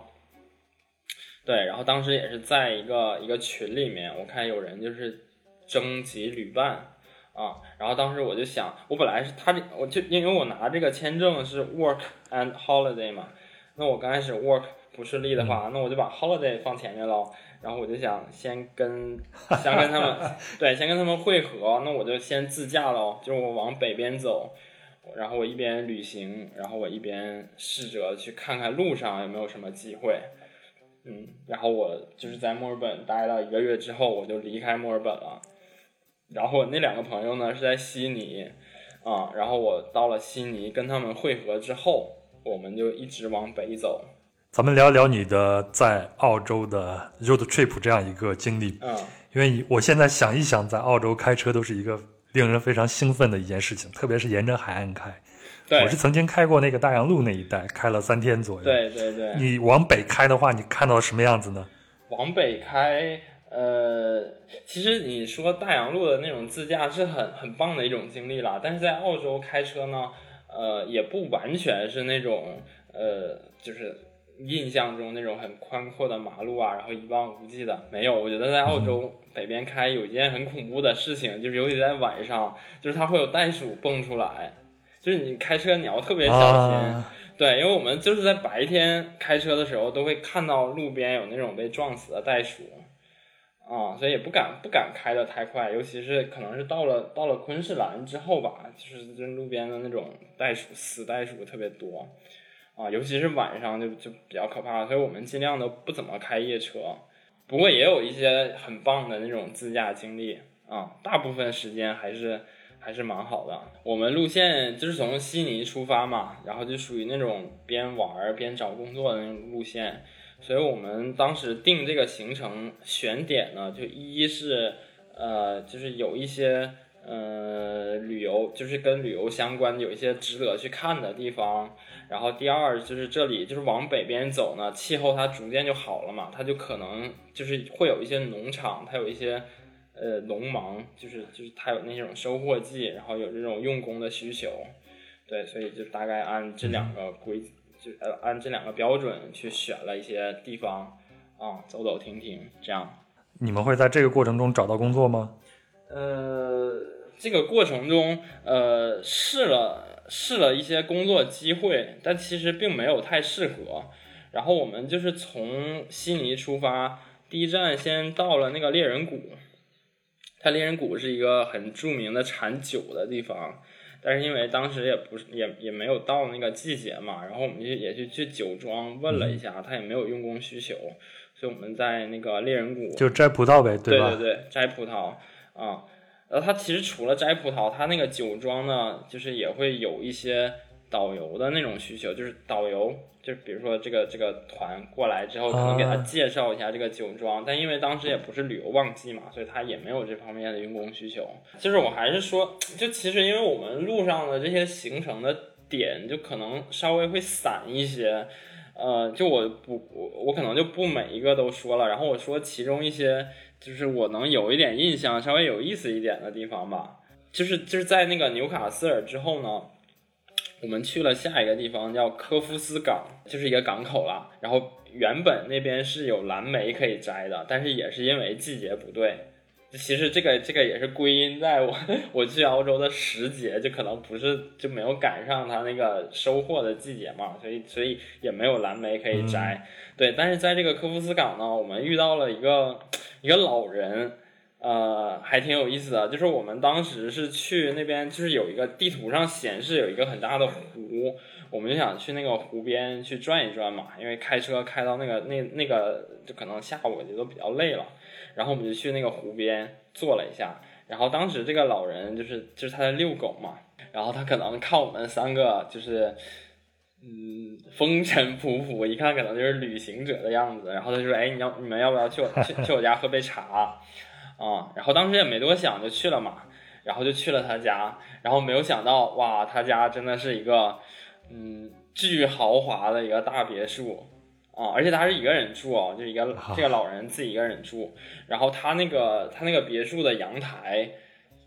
对，然后当时也是在一个一个群里面，我看有人就是征集旅伴啊，然后当时我就想，我本来是他这，我就因为我拿这个签证是 work and holiday 嘛，那我刚开始 work 不顺利的话，那我就把 holiday 放前面喽。然后我就想先跟 先跟他们对，先跟他们会合，那我就先自驾喽，就是我往北边走，然后我一边旅行，然后我一边试着去看看路上有没有什么机会，嗯，然后我就是在墨尔本待了一个月之后，我就离开墨尔本了，然后我那两个朋友呢是在悉尼，啊，然后我到了悉尼跟他们会合之后，我们就一直往北走。咱们聊聊你的在澳洲的 road trip 这样一个经历。嗯，因为我现在想一想，在澳洲开车都是一个令人非常兴奋的一件事情，特别是沿着海岸开。对，我是曾经开过那个大洋路那一带，开了三天左右。对对对。你往北开的话，你看到什么样子呢？往北开，呃，其实你说大洋路的那种自驾是很很棒的一种经历啦。但是在澳洲开车呢，呃，也不完全是那种，呃，就是。印象中那种很宽阔的马路啊，然后一望无际的，没有。我觉得在澳洲北边开有一件很恐怖的事情，就是尤其在晚上，就是它会有袋鼠蹦出来，就是你开车你要特别小心。对，因为我们就是在白天开车的时候，都会看到路边有那种被撞死的袋鼠，啊，所以也不敢不敢开的太快，尤其是可能是到了到了昆士兰之后吧，就是就路边的那种袋鼠死袋鼠特别多。啊，尤其是晚上就就比较可怕，所以我们尽量都不怎么开夜车。不过也有一些很棒的那种自驾经历啊，大部分时间还是还是蛮好的。我们路线就是从悉尼出发嘛，然后就属于那种边玩边找工作的那种路线，所以我们当时定这个行程选点呢，就一是呃，就是有一些呃旅游，就是跟旅游相关，有一些值得去看的地方。然后第二就是这里就是往北边走呢，气候它逐渐就好了嘛，它就可能就是会有一些农场，它有一些呃农忙，就是就是他有那种收获季，然后有这种用工的需求，对，所以就大概按这两个规，就呃按这两个标准去选了一些地方啊，走走停停这样。你们会在这个过程中找到工作吗？呃，这个过程中呃试了。试了一些工作机会，但其实并没有太适合。然后我们就是从悉尼出发，第一站先到了那个猎人谷。它猎人谷是一个很著名的产酒的地方，但是因为当时也不是也也没有到那个季节嘛，然后我们就也去去酒庄问了一下，他也没有用工需求，所以我们在那个猎人谷就摘葡萄呗，对吧？对对对，摘葡萄啊。呃，他其实除了摘葡萄，它那个酒庄呢，就是也会有一些导游的那种需求，就是导游，就比如说这个这个团过来之后，可能给他介绍一下这个酒庄，但因为当时也不是旅游旺季嘛，所以他也没有这方面的用工需求。就是我还是说，就其实因为我们路上的这些行程的点，就可能稍微会散一些，呃，就我不我我可能就不每一个都说了，然后我说其中一些。就是我能有一点印象，稍微有意思一点的地方吧。就是就是在那个纽卡斯尔之后呢，我们去了下一个地方叫科夫斯港，就是一个港口了。然后原本那边是有蓝莓可以摘的，但是也是因为季节不对。其实这个这个也是归因在我 我去澳洲的时节，就可能不是就没有赶上它那个收获的季节嘛，所以所以也没有蓝莓可以摘。对，但是在这个科夫斯港呢，我们遇到了一个一个老人，呃，还挺有意思的。就是我们当时是去那边，就是有一个地图上显示有一个很大的湖，我们就想去那个湖边去转一转嘛，因为开车开到那个那那个就可能下午也都比较累了。然后我们就去那个湖边坐了一下，然后当时这个老人就是就是他在遛狗嘛，然后他可能看我们三个就是，嗯，风尘仆仆，一看可能就是旅行者的样子，然后他就说：“哎，你要你们要不要去我去去我家喝杯茶？”啊，然后当时也没多想就去了嘛，然后就去了他家，然后没有想到哇，他家真的是一个嗯巨豪华的一个大别墅。啊，而且他是一个人住哦，就一个这个老人自己一个人住。然后他那个他那个别墅的阳台，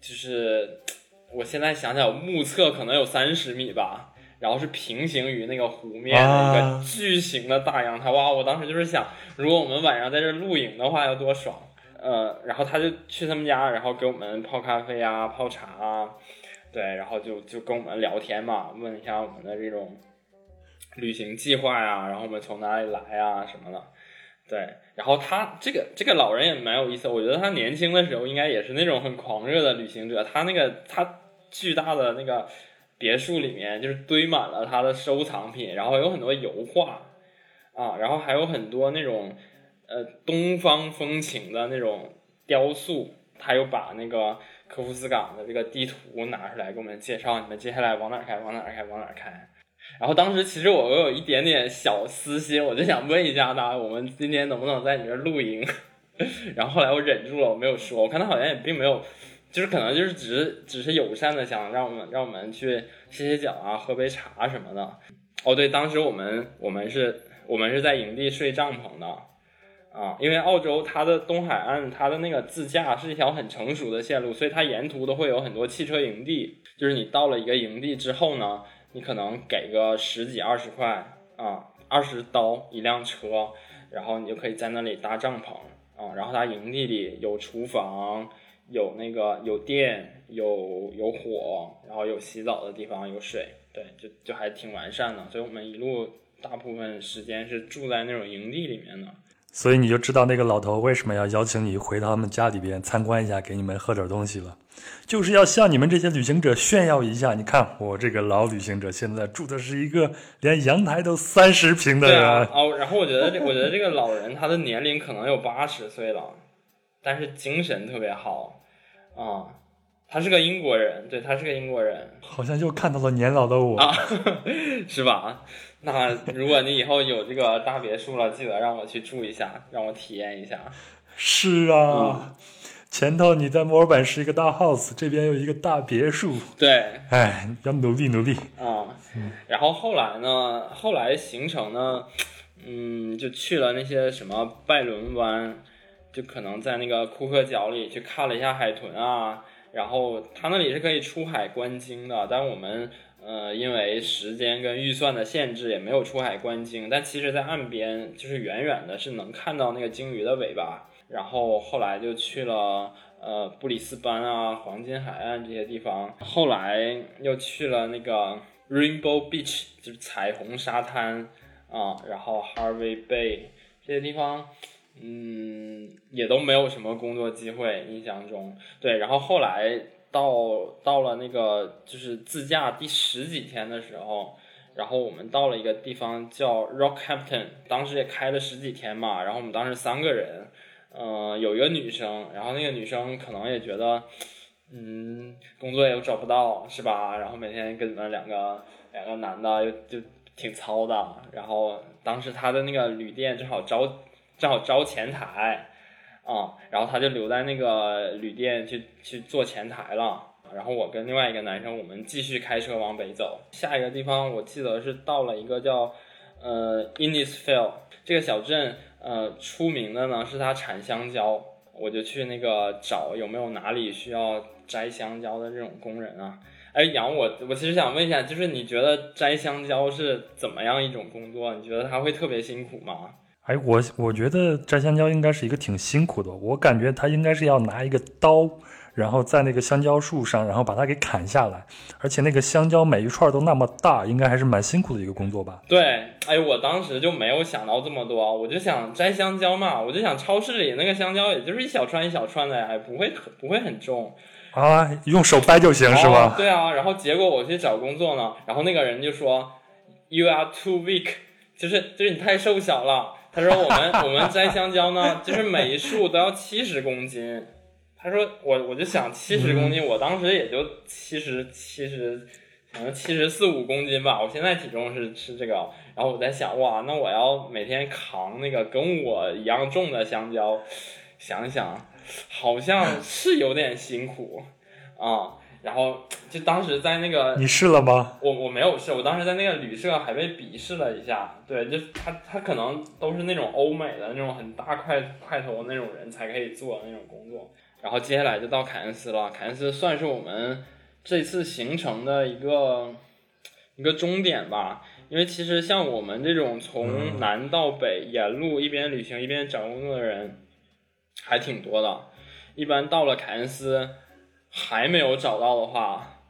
就是我现在想想，目测可能有三十米吧。然后是平行于那个湖面的一个巨型的大阳台，哇！我当时就是想，如果我们晚上在这露营的话，要多爽。呃，然后他就去他们家，然后给我们泡咖啡啊，泡茶啊，对，然后就就跟我们聊天嘛，问一下我们的这种旅行计划呀，然后我们从哪里来啊什么的，对。然后他这个这个老人也蛮有意思，我觉得他年轻的时候应该也是那种很狂热的旅行者，他那个他巨大的那个。别墅里面就是堆满了他的收藏品，然后有很多油画啊，然后还有很多那种呃东方风情的那种雕塑。他又把那个科夫斯港的这个地图拿出来给我们介绍，你们接下来往哪开？往哪开？往哪开？然后当时其实我有一点点小私心，我就想问一下他，我们今天能不能在你这露营？然后后来我忍住了，我没有说。我看他好像也并没有。就是可能就是只是只是友善的想让我们让我们去歇歇脚啊，喝杯茶什么的。哦，对，当时我们我们是我们是在营地睡帐篷的啊，因为澳洲它的东海岸它的那个自驾是一条很成熟的线路，所以它沿途都会有很多汽车营地。就是你到了一个营地之后呢，你可能给个十几二十块啊，二十刀一辆车，然后你就可以在那里搭帐篷啊，然后它营地里有厨房。有那个有电有有火，然后有洗澡的地方有水，对，就就还挺完善的。所以我们一路大部分时间是住在那种营地里面的。所以你就知道那个老头为什么要邀请你回他们家里边参观一下，给你们喝点东西了，就是要向你们这些旅行者炫耀一下。你看我这个老旅行者现在住的是一个连阳台都三十平的人。哦，然后我觉得我觉得这个老人他的年龄可能有八十岁了。但是精神特别好，啊，他是个英国人，对他是个英国人，好像又看到了年老的我，是吧？那如果你以后有这个大别墅了，记得让我去住一下，让我体验一下。是啊，前头你在墨尔本是一个大 house，这边有一个大别墅，对，哎，要努力努力啊。然后后来呢？后来行程呢？嗯，就去了那些什么拜伦湾。就可能在那个库克角里去看了一下海豚啊，然后他那里是可以出海观鲸的，但我们呃因为时间跟预算的限制也没有出海观鲸，但其实在岸边就是远远的是能看到那个鲸鱼的尾巴。然后后来就去了呃布里斯班啊、黄金海岸这些地方，后来又去了那个 Rainbow Beach，就是彩虹沙滩啊，然后 Harvey Bay 这些地方。嗯，也都没有什么工作机会，印象中对。然后后来到到了那个就是自驾第十几天的时候，然后我们到了一个地方叫 Rockhampton，当时也开了十几天嘛。然后我们当时三个人，嗯，有一个女生，然后那个女生可能也觉得，嗯，工作也找不到，是吧？然后每天跟你们两个两个男的又就挺糙的。然后当时她的那个旅店正好招。正好招前台，啊，然后他就留在那个旅店去去做前台了。然后我跟另外一个男生，我们继续开车往北走。下一个地方我记得是到了一个叫呃 Innisfail 这个小镇，呃，出名的呢是它产香蕉。我就去那个找有没有哪里需要摘香蕉的这种工人啊。哎，杨，我我其实想问一下，就是你觉得摘香蕉是怎么样一种工作？你觉得它会特别辛苦吗？哎，我我觉得摘香蕉应该是一个挺辛苦的。我感觉他应该是要拿一个刀，然后在那个香蕉树上，然后把它给砍下来。而且那个香蕉每一串都那么大，应该还是蛮辛苦的一个工作吧？对，哎，我当时就没有想到这么多，我就想摘香蕉嘛，我就想超市里那个香蕉也就是一小串一小串的呀，不会不会很重啊，用手掰就行是吧？对啊，然后结果我去找工作呢，然后那个人就说，You are too weak，就是就是你太瘦小了。他说：“我们我们摘香蕉呢，就是每一束都要七十公斤。”他说：“我我就想七十公斤，我当时也就七十七十，可能七十四五公斤吧。我现在体重是是这个，然后我在想，哇，那我要每天扛那个跟我一样重的香蕉，想想好像是有点辛苦啊。”然后就当时在那个，你试了吗？我我没有试，我当时在那个旅社还被鄙视了一下。对，就他他可能都是那种欧美的那种很大块块头那种人才可以做那种工作。然后接下来就到凯恩斯了，凯恩斯算是我们这次行程的一个一个终点吧。因为其实像我们这种从南到北沿路一边旅行一边找工作的人还挺多的。一般到了凯恩斯还没有找到的话，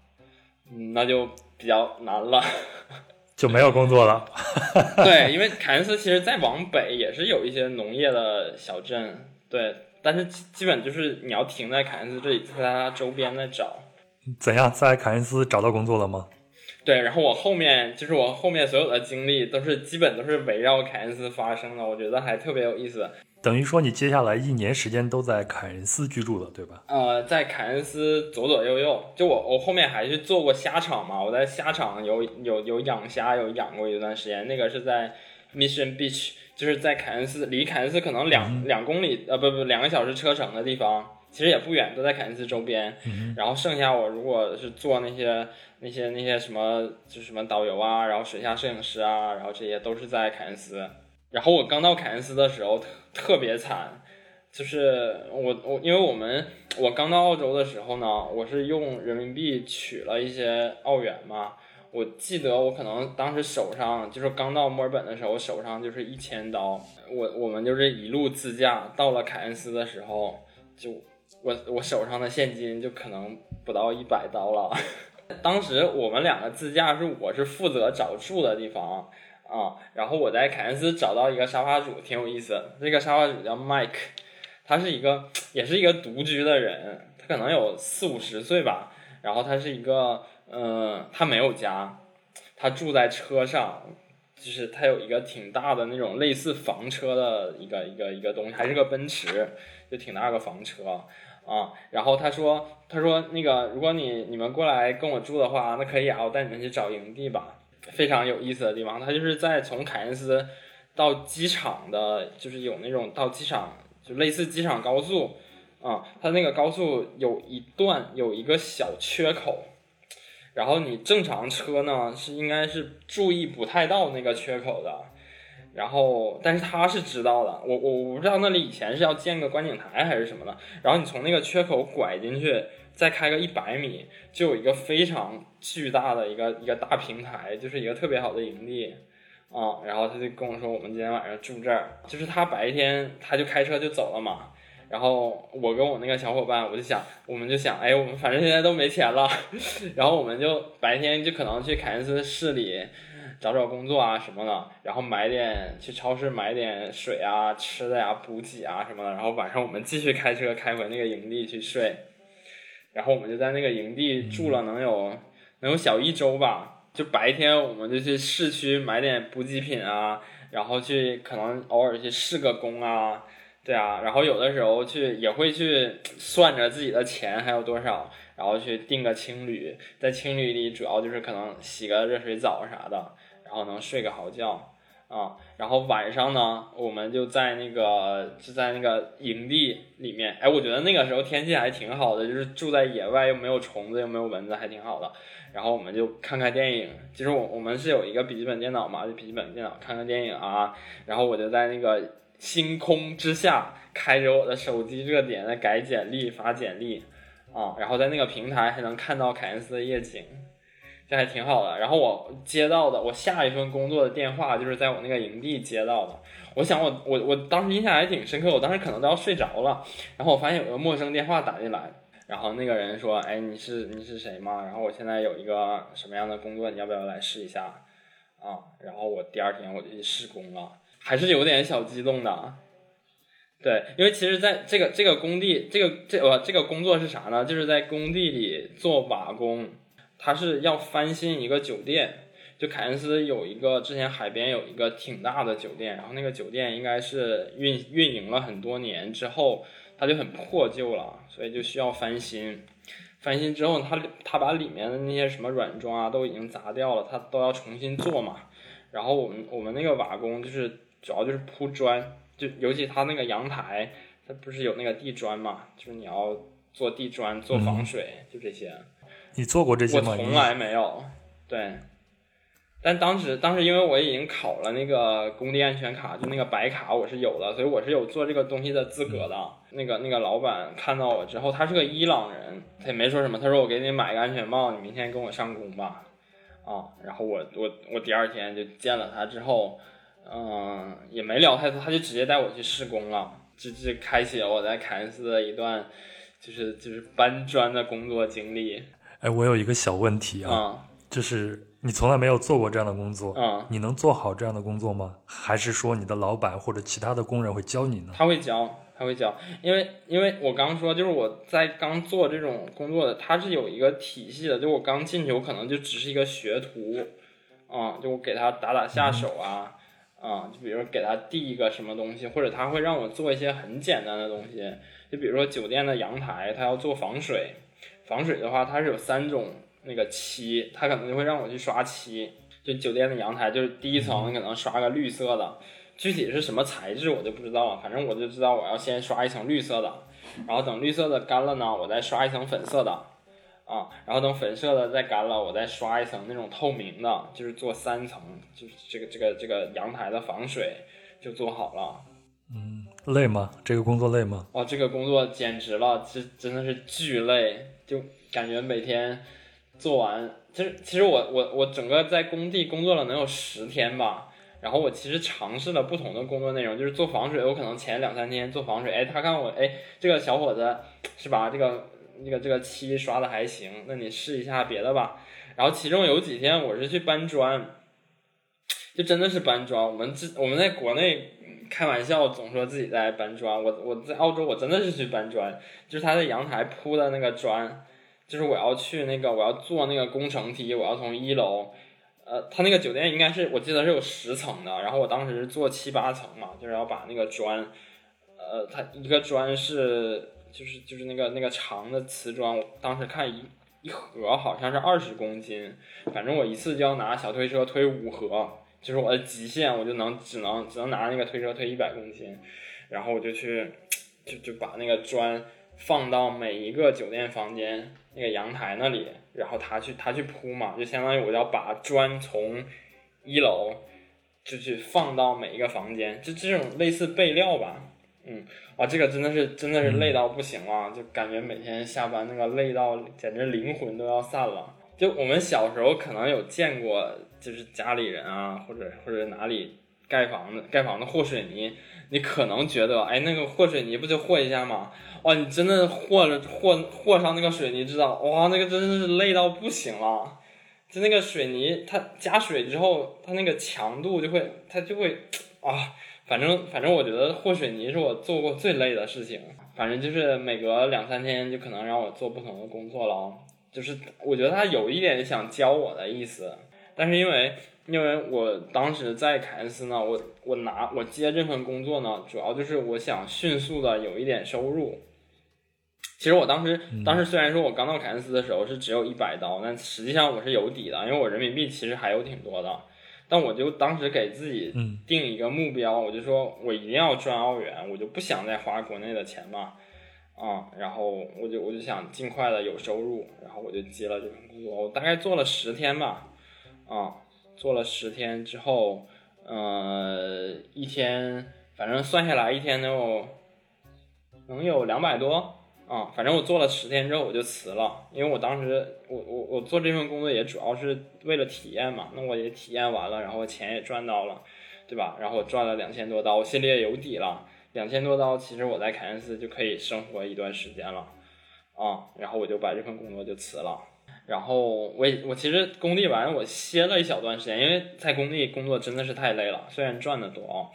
嗯，那就比较难了，就没有工作了。对，因为凯恩斯其实再往北也是有一些农业的小镇，对，但是基本就是你要停在凯恩斯这里，在它周边再找。怎样，在凯恩斯找到工作了吗？对，然后我后面就是我后面所有的经历都是基本都是围绕凯恩斯发生的，我觉得还特别有意思。等于说你接下来一年时间都在凯恩斯居住了，对吧？呃，在凯恩斯左左右右，就我我后面还去做过虾场嘛，我在虾场有有有养虾，有养过一段时间，那个是在 Mission Beach，就是在凯恩斯离凯恩斯可能两两公里呃不不两个小时车程的地方。其实也不远，都在凯恩斯周边。然后剩下我如果是做那些那些那些什么，就什么导游啊，然后水下摄影师啊，然后这些都是在凯恩斯。然后我刚到凯恩斯的时候特特别惨，就是我我因为我们我刚到澳洲的时候呢，我是用人民币取了一些澳元嘛。我记得我可能当时手上就是刚到墨尔本的时候，手上就是一千刀。我我们就是一路自驾到了凯恩斯的时候就。我我手上的现金就可能不到一百刀了。当时我们两个自驾是我是负责找住的地方啊，然后我在凯恩斯找到一个沙发主，挺有意思。这个沙发主叫 Mike，他是一个也是一个独居的人，他可能有四五十岁吧。然后他是一个嗯，他没有家，他住在车上，就是他有一个挺大的那种类似房车的一个一个一个东西，还是个奔驰，就挺大个房车。啊，然后他说，他说那个，如果你你们过来跟我住的话，那可以啊，我带你们去找营地吧，非常有意思的地方。他就是在从凯恩斯到机场的，就是有那种到机场就类似机场高速啊，它那个高速有一段有一个小缺口，然后你正常车呢是应该是注意不太到那个缺口的。然后，但是他是知道的，我我我不知道那里以前是要建个观景台还是什么的。然后你从那个缺口拐进去，再开个一百米，就有一个非常巨大的一个一个大平台，就是一个特别好的营地啊。然后他就跟我说，我们今天晚上住这儿。就是他白天他就开车就走了嘛。然后我跟我那个小伙伴，我就想，我们就想，哎，我们反正现在都没钱了，然后我们就白天就可能去凯恩斯市里。找找工作啊什么的，然后买点去超市买点水啊、吃的呀、补给啊什么的，然后晚上我们继续开车开回那个营地去睡，然后我们就在那个营地住了能有能有小一周吧。就白天我们就去市区买点补给品啊，然后去可能偶尔去试个工啊，对啊，然后有的时候去也会去算着自己的钱还有多少，然后去订个青旅，在青旅里主要就是可能洗个热水澡啥的。然后能睡个好觉啊，然后晚上呢，我们就在那个就在那个营地里面，哎，我觉得那个时候天气还挺好的，就是住在野外又没有虫子又没有蚊子，还挺好的。然后我们就看看电影，其实我我们是有一个笔记本电脑嘛，就笔记本电脑看看电影啊。然后我就在那个星空之下开着我的手机热点在改简历发简历啊，然后在那个平台还能看到凯恩斯的夜景。这还挺好的。然后我接到的，我下一份工作的电话就是在我那个营地接到的。我想我我我当时印象还挺深刻，我当时可能都要睡着了。然后我发现有个陌生电话打进来，然后那个人说：“哎，你是你是谁吗？然后我现在有一个什么样的工作，你要不要来试一下？”啊，然后我第二天我就去试工了，还是有点小激动的。对，因为其实在这个这个工地，这个这呃这个工作是啥呢？就是在工地里做瓦工。他是要翻新一个酒店，就凯恩斯有一个之前海边有一个挺大的酒店，然后那个酒店应该是运运营了很多年之后，它就很破旧了，所以就需要翻新。翻新之后，他他把里面的那些什么软装啊都已经砸掉了，他都要重新做嘛。然后我们我们那个瓦工就是主要就是铺砖，就尤其他那个阳台，它不是有那个地砖嘛，就是你要做地砖做防水，就这些。你做过这些吗？我从来没有，对。但当时，当时因为我已经考了那个工地安全卡，就那个白卡，我是有的，所以我是有做这个东西的资格的。那个那个老板看到我之后，他是个伊朗人，他也没说什么，他说我给你买个安全帽，你明天跟我上工吧。啊，然后我我我第二天就见了他之后，嗯，也没聊太多，他就直接带我去施工了，这这开启了我在凯恩斯的一段就是就是搬砖的工作经历。哎，我有一个小问题啊，就是你从来没有做过这样的工作，嗯，你能做好这样的工作吗？还是说你的老板或者其他的工人会教你呢？他会教。他会教，因为因为我刚说，就是我在刚做这种工作的，他是有一个体系的。就我刚进去，我可能就只是一个学徒，啊，就我给他打打下手啊，啊，就比如给他递一个什么东西，或者他会让我做一些很简单的东西，就比如说酒店的阳台，他要做防水，防水的话，它是有三种那个漆，它可能就会让我去刷漆。就酒店的阳台，就是第一层可能刷个绿色的。具体是什么材质我就不知道了，反正我就知道我要先刷一层绿色的，然后等绿色的干了呢，我再刷一层粉色的，啊，然后等粉色的再干了，我再刷一层那种透明的，就是做三层，就是这个这个这个阳台的防水就做好了。嗯，累吗？这个工作累吗？哦，这个工作简直了，这真的是巨累，就感觉每天做完，其实其实我我我整个在工地工作了能有十天吧。然后我其实尝试了不同的工作内容，就是做防水，我可能前两三天做防水，哎，他看我，哎，这个小伙子是吧？这个这个这个漆刷的还行，那你试一下别的吧。然后其中有几天我是去搬砖，就真的是搬砖。我们这我们在国内开玩笑总说自己在搬砖，我我在澳洲我真的是去搬砖，就是他在阳台铺的那个砖，就是我要去那个我要做那个工程梯，我要从一楼。呃，他那个酒店应该是我记得是有十层的，然后我当时是做七八层嘛，就是要把那个砖，呃，它一个砖是就是就是那个那个长的瓷砖，我当时看一一盒好像是二十公斤，反正我一次就要拿小推车推五盒，就是我的极限，我就能只能只能拿那个推车推一百公斤，然后我就去就就把那个砖放到每一个酒店房间那个阳台那里。然后他去他去铺嘛，就相当于我要把砖从一楼就去放到每一个房间，就这种类似备料吧。嗯，哇，这个真的是真的是累到不行了，就感觉每天下班那个累到简直灵魂都要散了。就我们小时候可能有见过，就是家里人啊，或者或者哪里盖房子盖房子和水泥，你可能觉得哎那个和水泥不就和一下吗？哇，你真的和着和和上那个水泥，知道哇，那个真的是累到不行了。就那个水泥，它加水之后，它那个强度就会，它就会啊，反正反正我觉得和水泥是我做过最累的事情。反正就是每隔两三天就可能让我做不同的工作了。就是我觉得他有一点想教我的意思，但是因为因为我当时在凯恩斯呢，我我拿我接这份工作呢，主要就是我想迅速的有一点收入。其实我当时，当时虽然说我刚到凯恩斯的时候是只有一百刀，但实际上我是有底的，因为我人民币其实还有挺多的。但我就当时给自己定一个目标，我就说我一定要赚澳元，我就不想再花国内的钱嘛，啊，然后我就我就想尽快的有收入，然后我就接了这份工作，我大概做了十天吧，啊，做了十天之后，呃，一天反正算下来一天能有能有两百多。啊，反正我做了十天之后我就辞了，因为我当时我我我做这份工作也主要是为了体验嘛，那我也体验完了，然后钱也赚到了，对吧？然后我赚了两千多刀，我心里也有底了。两千多刀，其实我在凯恩斯就可以生活一段时间了，啊，然后我就把这份工作就辞了。然后我也我其实工地完我歇了一小段时间，因为在工地工作真的是太累了，虽然赚的多啊。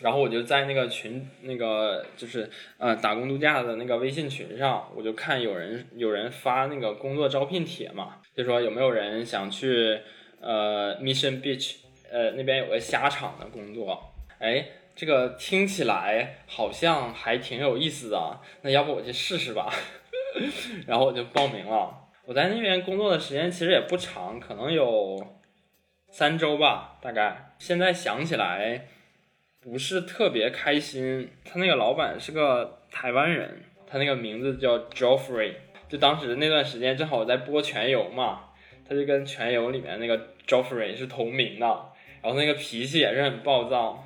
然后我就在那个群，那个就是呃打工度假的那个微信群上，我就看有人有人发那个工作招聘帖嘛，就说有没有人想去呃 Mission Beach，呃那边有个虾场的工作，哎，这个听起来好像还挺有意思的，那要不我去试试吧，然后我就报名了。我在那边工作的时间其实也不长，可能有三周吧，大概。现在想起来。不是特别开心，他那个老板是个台湾人，他那个名字叫 Joffrey，就当时那段时间正好在播全游嘛，他就跟全游里面那个 Joffrey 是同名的，然后那个脾气也是很暴躁，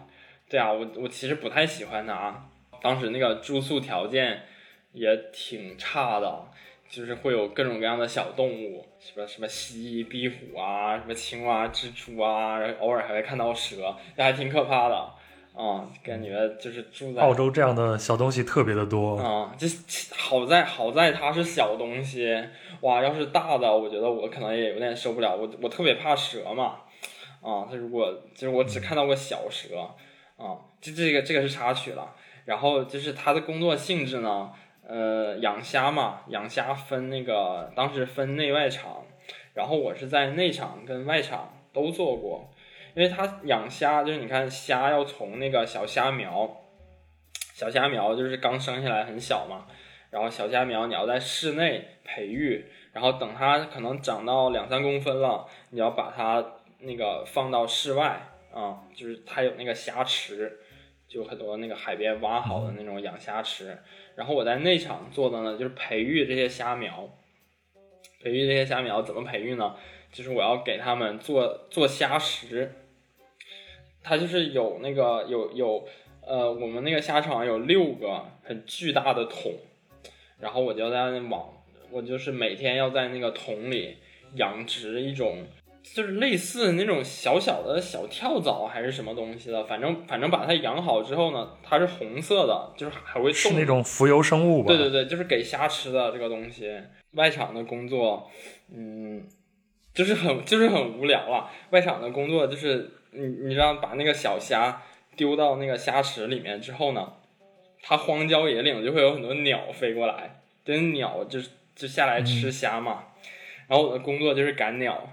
对啊，我我其实不太喜欢他，当时那个住宿条件也挺差的，就是会有各种各样的小动物，什么什么蜥蜴、壁虎啊，什么青蛙、蜘蛛啊，偶尔还会看到蛇，这还挺可怕的。啊，感觉就是住在澳洲这样的小东西特别的多啊，就好在好在它是小东西，哇，要是大的，我觉得我可能也有点受不了，我我特别怕蛇嘛，啊，它如果就是我只看到过小蛇，啊，就这个这个是插曲了，然后就是它的工作性质呢，呃，养虾嘛，养虾分那个当时分内外场，然后我是在内场跟外场都做过。因为它养虾，就是你看虾要从那个小虾苗，小虾苗就是刚生下来很小嘛，然后小虾苗你要在室内培育，然后等它可能长到两三公分了，你要把它那个放到室外啊，就是它有那个虾池，就很多那个海边挖好的那种养虾池，然后我在内场做的呢，就是培育这些虾苗，培育这些虾苗怎么培育呢？就是我要给他们做做虾食。它就是有那个有有呃，我们那个虾场有六个很巨大的桶，然后我就在那往，我就是每天要在那个桶里养殖一种，就是类似那种小小的小跳蚤还是什么东西的，反正反正把它养好之后呢，它是红色的，就是还会是那种浮游生物吧？对对对，就是给虾吃的这个东西。外场的工作，嗯，就是很就是很无聊啊。外场的工作就是。你你知道把那个小虾丢到那个虾池里面之后呢，它荒郊野岭就会有很多鸟飞过来，这鸟就就下来吃虾嘛。然后我的工作就是赶鸟，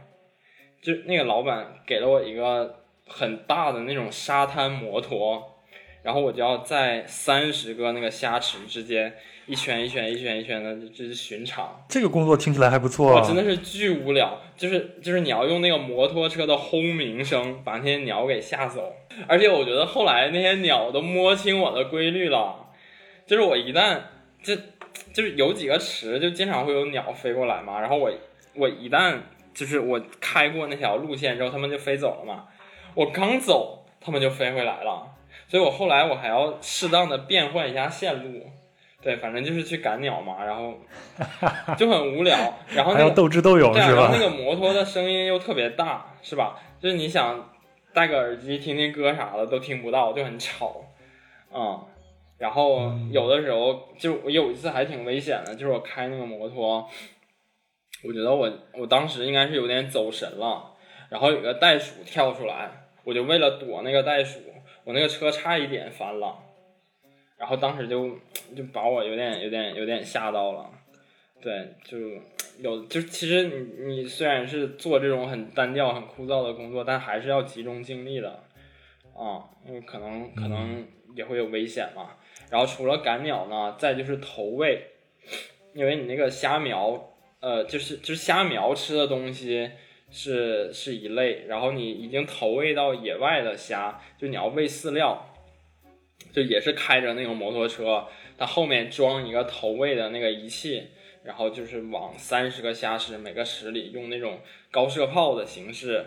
就那个老板给了我一个很大的那种沙滩摩托，然后我就要在三十个那个虾池之间。一圈一圈一圈一圈的，就是巡场。这个工作听起来还不错。我真的是巨无聊，就是就是你要用那个摩托车的轰鸣声把那些鸟给吓走。而且我觉得后来那些鸟都摸清我的规律了，就是我一旦就就是有几个池就经常会有鸟飞过来嘛，然后我我一旦就是我开过那条路线之后，他们就飞走了嘛。我刚走，他们就飞回来了，所以我后来我还要适当的变换一下线路。对，反正就是去赶鸟嘛，然后 就很无聊，然后还要斗智斗勇是吧？那个摩托的声音又特别大，是吧？就是你想戴个耳机听听歌啥的都听不到，就很吵，嗯。然后有的时候就我有一次还挺危险的，就是我开那个摩托，我觉得我我当时应该是有点走神了，然后有个袋鼠跳出来，我就为了躲那个袋鼠，我那个车差一点翻了。然后当时就就把我有点有点有点吓到了，对，就有就其实你你虽然是做这种很单调很枯燥的工作，但还是要集中精力的，啊，因为可能可能也会有危险嘛。然后除了赶鸟呢，再就是投喂，因为你那个虾苗，呃，就是就是虾苗吃的东西是是一类，然后你已经投喂到野外的虾，就你要喂饲料。就也是开着那个摩托车，它后面装一个投喂的那个仪器，然后就是往三十个虾池每个池里用那种高射炮的形式，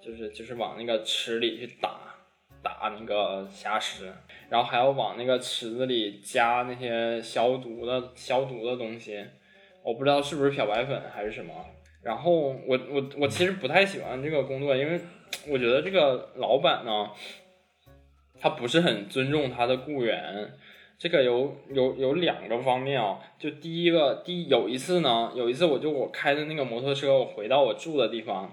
就是就是往那个池里去打打那个虾池，然后还要往那个池子里加那些消毒的消毒的东西，我不知道是不是漂白粉还是什么。然后我我我其实不太喜欢这个工作，因为我觉得这个老板呢。他不是很尊重他的雇员，这个有有有两个方面啊。就第一个，第有一次呢，有一次我就我开的那个摩托车，我回到我住的地方，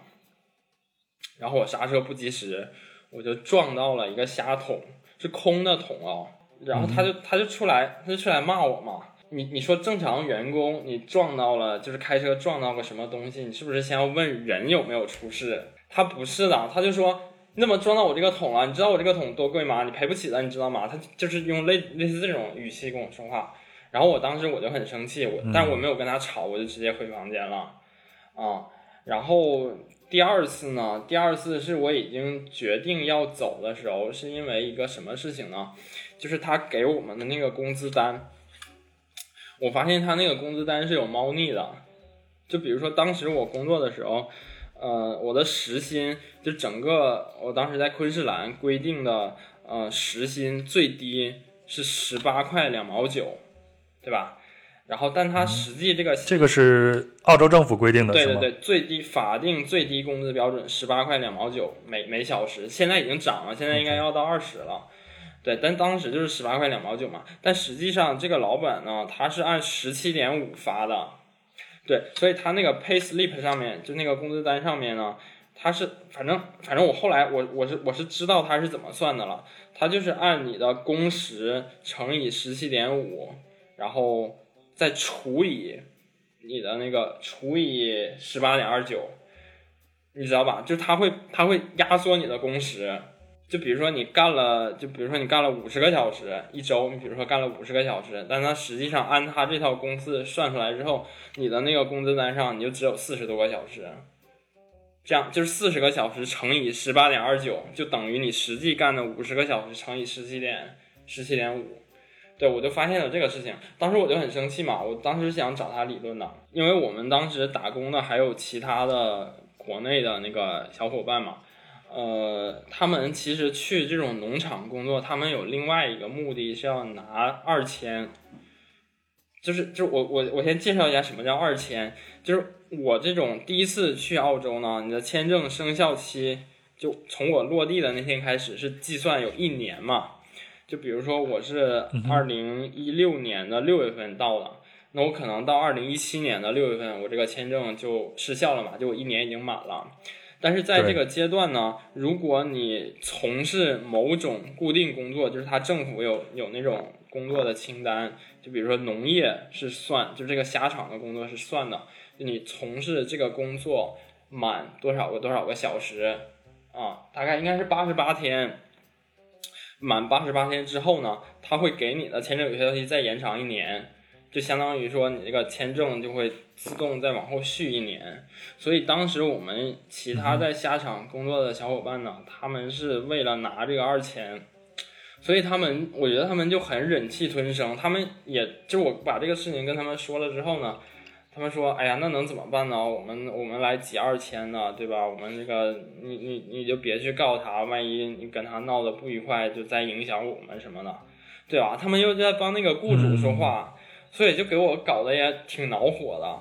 然后我刹车不及时，我就撞到了一个虾桶，是空的桶啊。然后他就他就出来，他就出来骂我嘛。你你说正常员工，你撞到了就是开车撞到个什么东西，你是不是先要问人有没有出事？他不是的，他就说。那么撞到我这个桶了，你知道我这个桶多贵吗？你赔不起的，你知道吗？他就是用类类似这种语气跟我说话，然后我当时我就很生气，我但我没有跟他吵，我就直接回房间了，啊，然后第二次呢，第二次是我已经决定要走的时候，是因为一个什么事情呢？就是他给我们的那个工资单，我发现他那个工资单是有猫腻的，就比如说当时我工作的时候。呃，我的时薪就整个，我当时在昆士兰规定的，呃，时薪最低是十八块两毛九，对吧？然后，但他实际这个这个是澳洲政府规定的，对对对，最低法定最低工资标准十八块两毛九每每小时，现在已经涨了，现在应该要到二十了。对，但当时就是十八块两毛九嘛。但实际上这个老板呢，他是按十七点五发的，对，所以他那个 pay slip 上面就那个工资单上面呢，他是反正反正我后来我我是我是知道他是怎么算的了，他就是按你的工时乘以十七点五，然后再除以你的那个除以十八点二九，你知道吧？就他会他会压缩你的工时。就比如说你干了，就比如说你干了五十个小时一周，你比如说干了五十个小时，但它实际上按他这套公式算出来之后，你的那个工资单上你就只有四十多个小时，这样就是四十个小时乘以十八点二九，就等于你实际干的五十个小时乘以十七点十七点五。对我就发现了这个事情，当时我就很生气嘛，我当时想找他理论的，因为我们当时打工的还有其他的国内的那个小伙伴嘛。呃，他们其实去这种农场工作，他们有另外一个目的是要拿二签，就是就我我我先介绍一下什么叫二签，就是我这种第一次去澳洲呢，你的签证生效期就从我落地的那天开始是计算有一年嘛，就比如说我是二零一六年的六月份到的，那我可能到二零一七年的六月份，我这个签证就失效了嘛，就我一年已经满了。但是在这个阶段呢，如果你从事某种固定工作，就是他政府有有那种工作的清单，就比如说农业是算，就这个虾场的工作是算的，你从事这个工作满多少个多少个小时啊，大概应该是八十八天，满八十八天之后呢，他会给你的签证有效期再延长一年。就相当于说，你这个签证就会自动再往后续一年。所以当时我们其他在虾场工作的小伙伴呢，他们是为了拿这个二签，所以他们我觉得他们就很忍气吞声。他们也就我把这个事情跟他们说了之后呢，他们说：“哎呀，那能怎么办呢？我们我们来挤二千呢，对吧？我们这个你你你就别去告他，万一你跟他闹得不愉快，就再影响我们什么的，对吧？”他们又在帮那个雇主说话。所以就给我搞得也挺恼火的，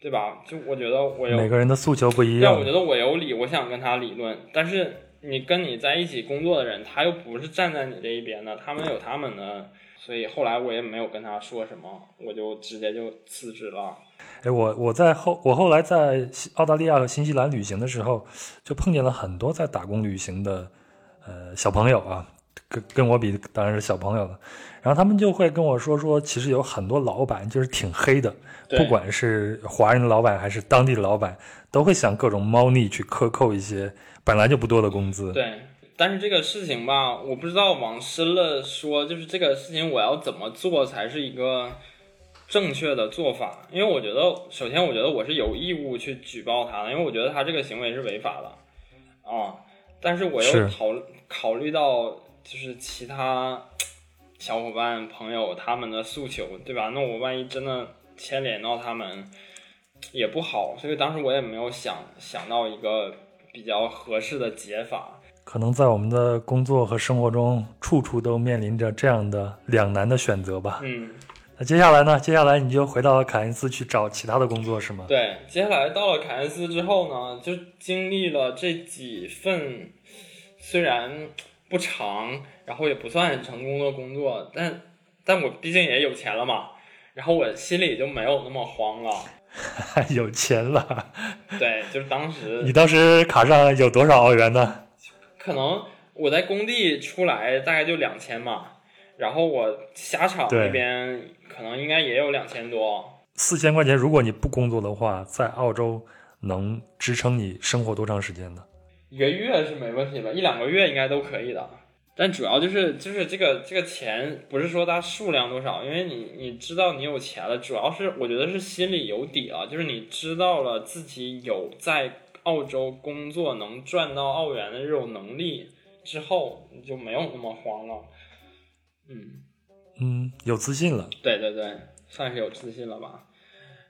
对吧？就我觉得我有每个人的诉求不一样。我觉得我有理，我想跟他理论，但是你跟你在一起工作的人，他又不是站在你这一边的，他们有他们的，所以后来我也没有跟他说什么，我就直接就辞职了。哎，我我在后我后来在澳大利亚和新西兰旅行的时候，就碰见了很多在打工旅行的呃小朋友啊。跟跟我比当然是小朋友了，然后他们就会跟我说说，其实有很多老板就是挺黑的，不管是华人的老板还是当地的老板，都会想各种猫腻去克扣一些本来就不多的工资。对，但是这个事情吧，我不知道往深了说，就是这个事情我要怎么做才是一个正确的做法？因为我觉得，首先我觉得我是有义务去举报他的，因为我觉得他这个行为是违法的啊。但是我又考考虑到。就是其他小伙伴、朋友他们的诉求，对吧？那我万一真的牵连到他们，也不好。所以当时我也没有想想到一个比较合适的解法。可能在我们的工作和生活中，处处都面临着这样的两难的选择吧。嗯。那接下来呢？接下来你就回到了凯恩斯去找其他的工作是吗？对，接下来到了凯恩斯之后呢，就经历了这几份，虽然。不长，然后也不算很成功的工作，但但我毕竟也有钱了嘛，然后我心里就没有那么慌了。有钱了？对，就是当时。你当时卡上有多少澳元呢？可能我在工地出来大概就两千嘛，然后我下场那边可能应该也有两千多。四千块钱，如果你不工作的话，在澳洲能支撑你生活多长时间呢？一个月是没问题吧，一两个月应该都可以的。但主要就是就是这个这个钱不是说它数量多少，因为你你知道你有钱了，主要是我觉得是心里有底了，就是你知道了自己有在澳洲工作能赚到澳元的这种能力之后，你就没有那么慌了。嗯嗯，有自信了。对对对，算是有自信了吧。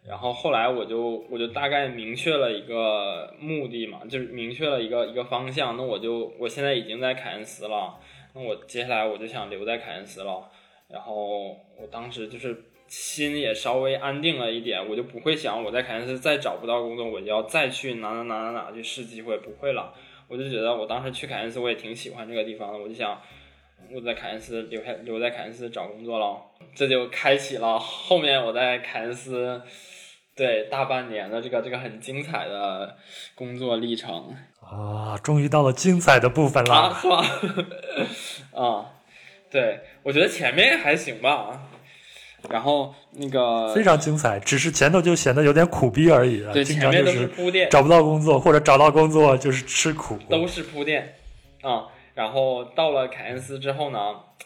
然后后来我就我就大概明确了一个目的嘛，就是明确了一个一个方向。那我就我现在已经在凯恩斯了，那我接下来我就想留在凯恩斯了。然后我当时就是心也稍微安定了一点，我就不会想我在凯恩斯再找不到工作，我就要再去哪哪哪哪哪去试机会，不会了。我就觉得我当时去凯恩斯我也挺喜欢这个地方的，我就想我在凯恩斯留下留在凯恩斯找工作了，这就开启了后面我在凯恩斯对大半年的这个这个很精彩的工作历程啊，终于到了精彩的部分了，啊，是吧？啊，对，我觉得前面还行吧。然后那个非常精彩，只是前头就显得有点苦逼而已。对，前面都是铺垫，找不到工作或者找到工作就是吃苦，都是铺垫啊。然后到了凯恩斯之后呢，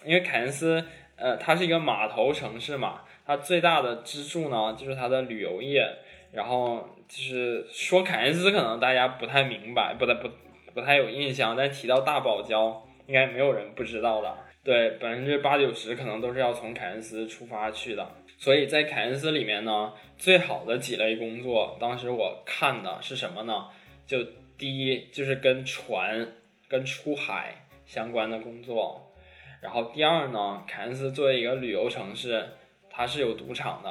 因为凯恩斯呃，它是一个码头城市嘛，它最大的支柱呢就是它的旅游业。然后就是说凯恩斯可能大家不太明白，不太不不太有印象，但提到大堡礁，应该没有人不知道的。对，百分之八九十可能都是要从凯恩斯出发去的，所以在凯恩斯里面呢，最好的几类工作，当时我看的是什么呢？就第一就是跟船、跟出海相关的工作，然后第二呢，凯恩斯作为一个旅游城市，它是有赌场的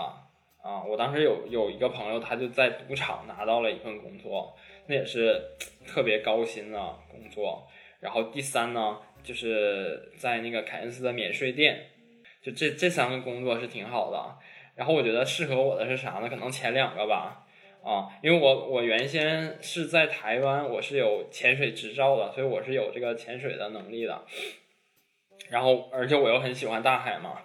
啊，我当时有有一个朋友，他就在赌场拿到了一份工作，那也是特别高薪的工作，然后第三呢。就是在那个凯恩斯的免税店，就这这三个工作是挺好的。然后我觉得适合我的是啥呢？可能前两个吧，啊，因为我我原先是在台湾，我是有潜水执照的，所以我是有这个潜水的能力的。然后而且我又很喜欢大海嘛，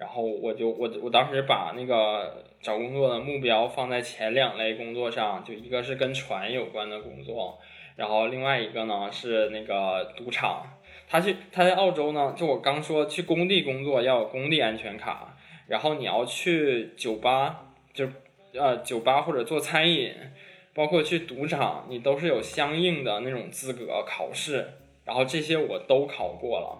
然后我就我我当时把那个找工作的目标放在前两类工作上，就一个是跟船有关的工作，然后另外一个呢是那个赌场。他去他在澳洲呢，就我刚说去工地工作要有工地安全卡，然后你要去酒吧，就呃酒吧或者做餐饮，包括去赌场，你都是有相应的那种资格考试，然后这些我都考过了。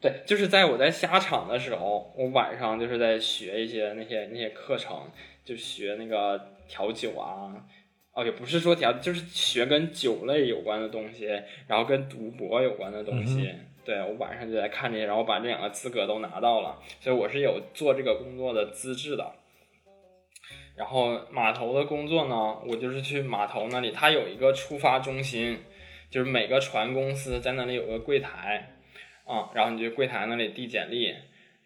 对，就是在我在下场的时候，我晚上就是在学一些那些那些课程，就学那个调酒啊，哦也不是说调，就是学跟酒类有关的东西，然后跟赌博有关的东西。对我晚上就在看这些，然后把这两个资格都拿到了，所以我是有做这个工作的资质的。然后码头的工作呢，我就是去码头那里，它有一个出发中心，就是每个船公司在那里有个柜台啊，然后你就柜台那里递简历，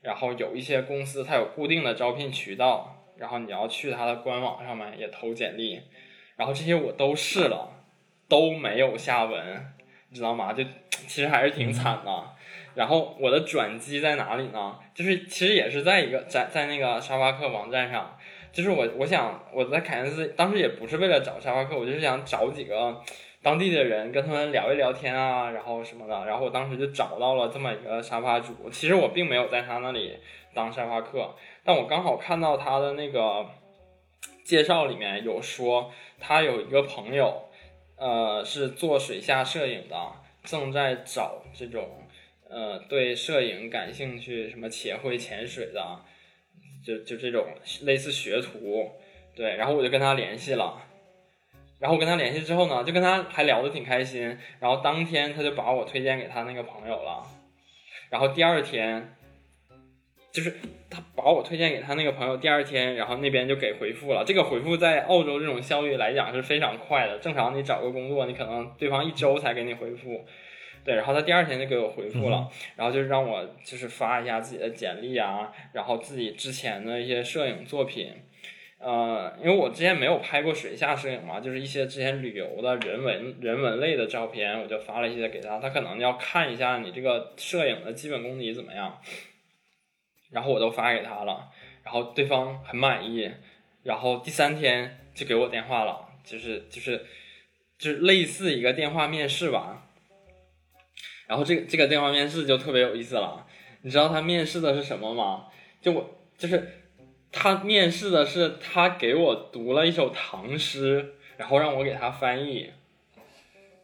然后有一些公司它有固定的招聘渠道，然后你要去它的官网上面也投简历，然后这些我都试了，都没有下文。你知道吗？就 其实还是挺惨的。然后我的转机在哪里呢？就是其实也是在一个在在那个沙发客网站上。就是我我想我在凯恩斯当时也不是为了找沙发客，我就是想找几个当地的人跟他们聊一聊天啊，然后什么的。然后我当时就找到了这么一个沙发主。其实我并没有在他那里当沙发客，但我刚好看到他的那个介绍里面有说他有一个朋友。呃，是做水下摄影的，正在找这种呃对摄影感兴趣，什么且会潜水的，就就这种类似学徒，对，然后我就跟他联系了，然后我跟他联系之后呢，就跟他还聊得挺开心，然后当天他就把我推荐给他那个朋友了，然后第二天。就是他把我推荐给他那个朋友，第二天，然后那边就给回复了。这个回复在澳洲这种效率来讲是非常快的。正常你找个工作，你可能对方一周才给你回复，对。然后他第二天就给我回复了，然后就让我就是发一下自己的简历啊，然后自己之前的一些摄影作品，呃，因为我之前没有拍过水下摄影嘛，就是一些之前旅游的人文人文类的照片，我就发了一些给他，他可能要看一下你这个摄影的基本功底怎么样。然后我都发给他了，然后对方很满意，然后第三天就给我电话了，就是就是就是类似一个电话面试吧。然后这个这个电话面试就特别有意思了，你知道他面试的是什么吗？就我就是他面试的是他给我读了一首唐诗，然后让我给他翻译。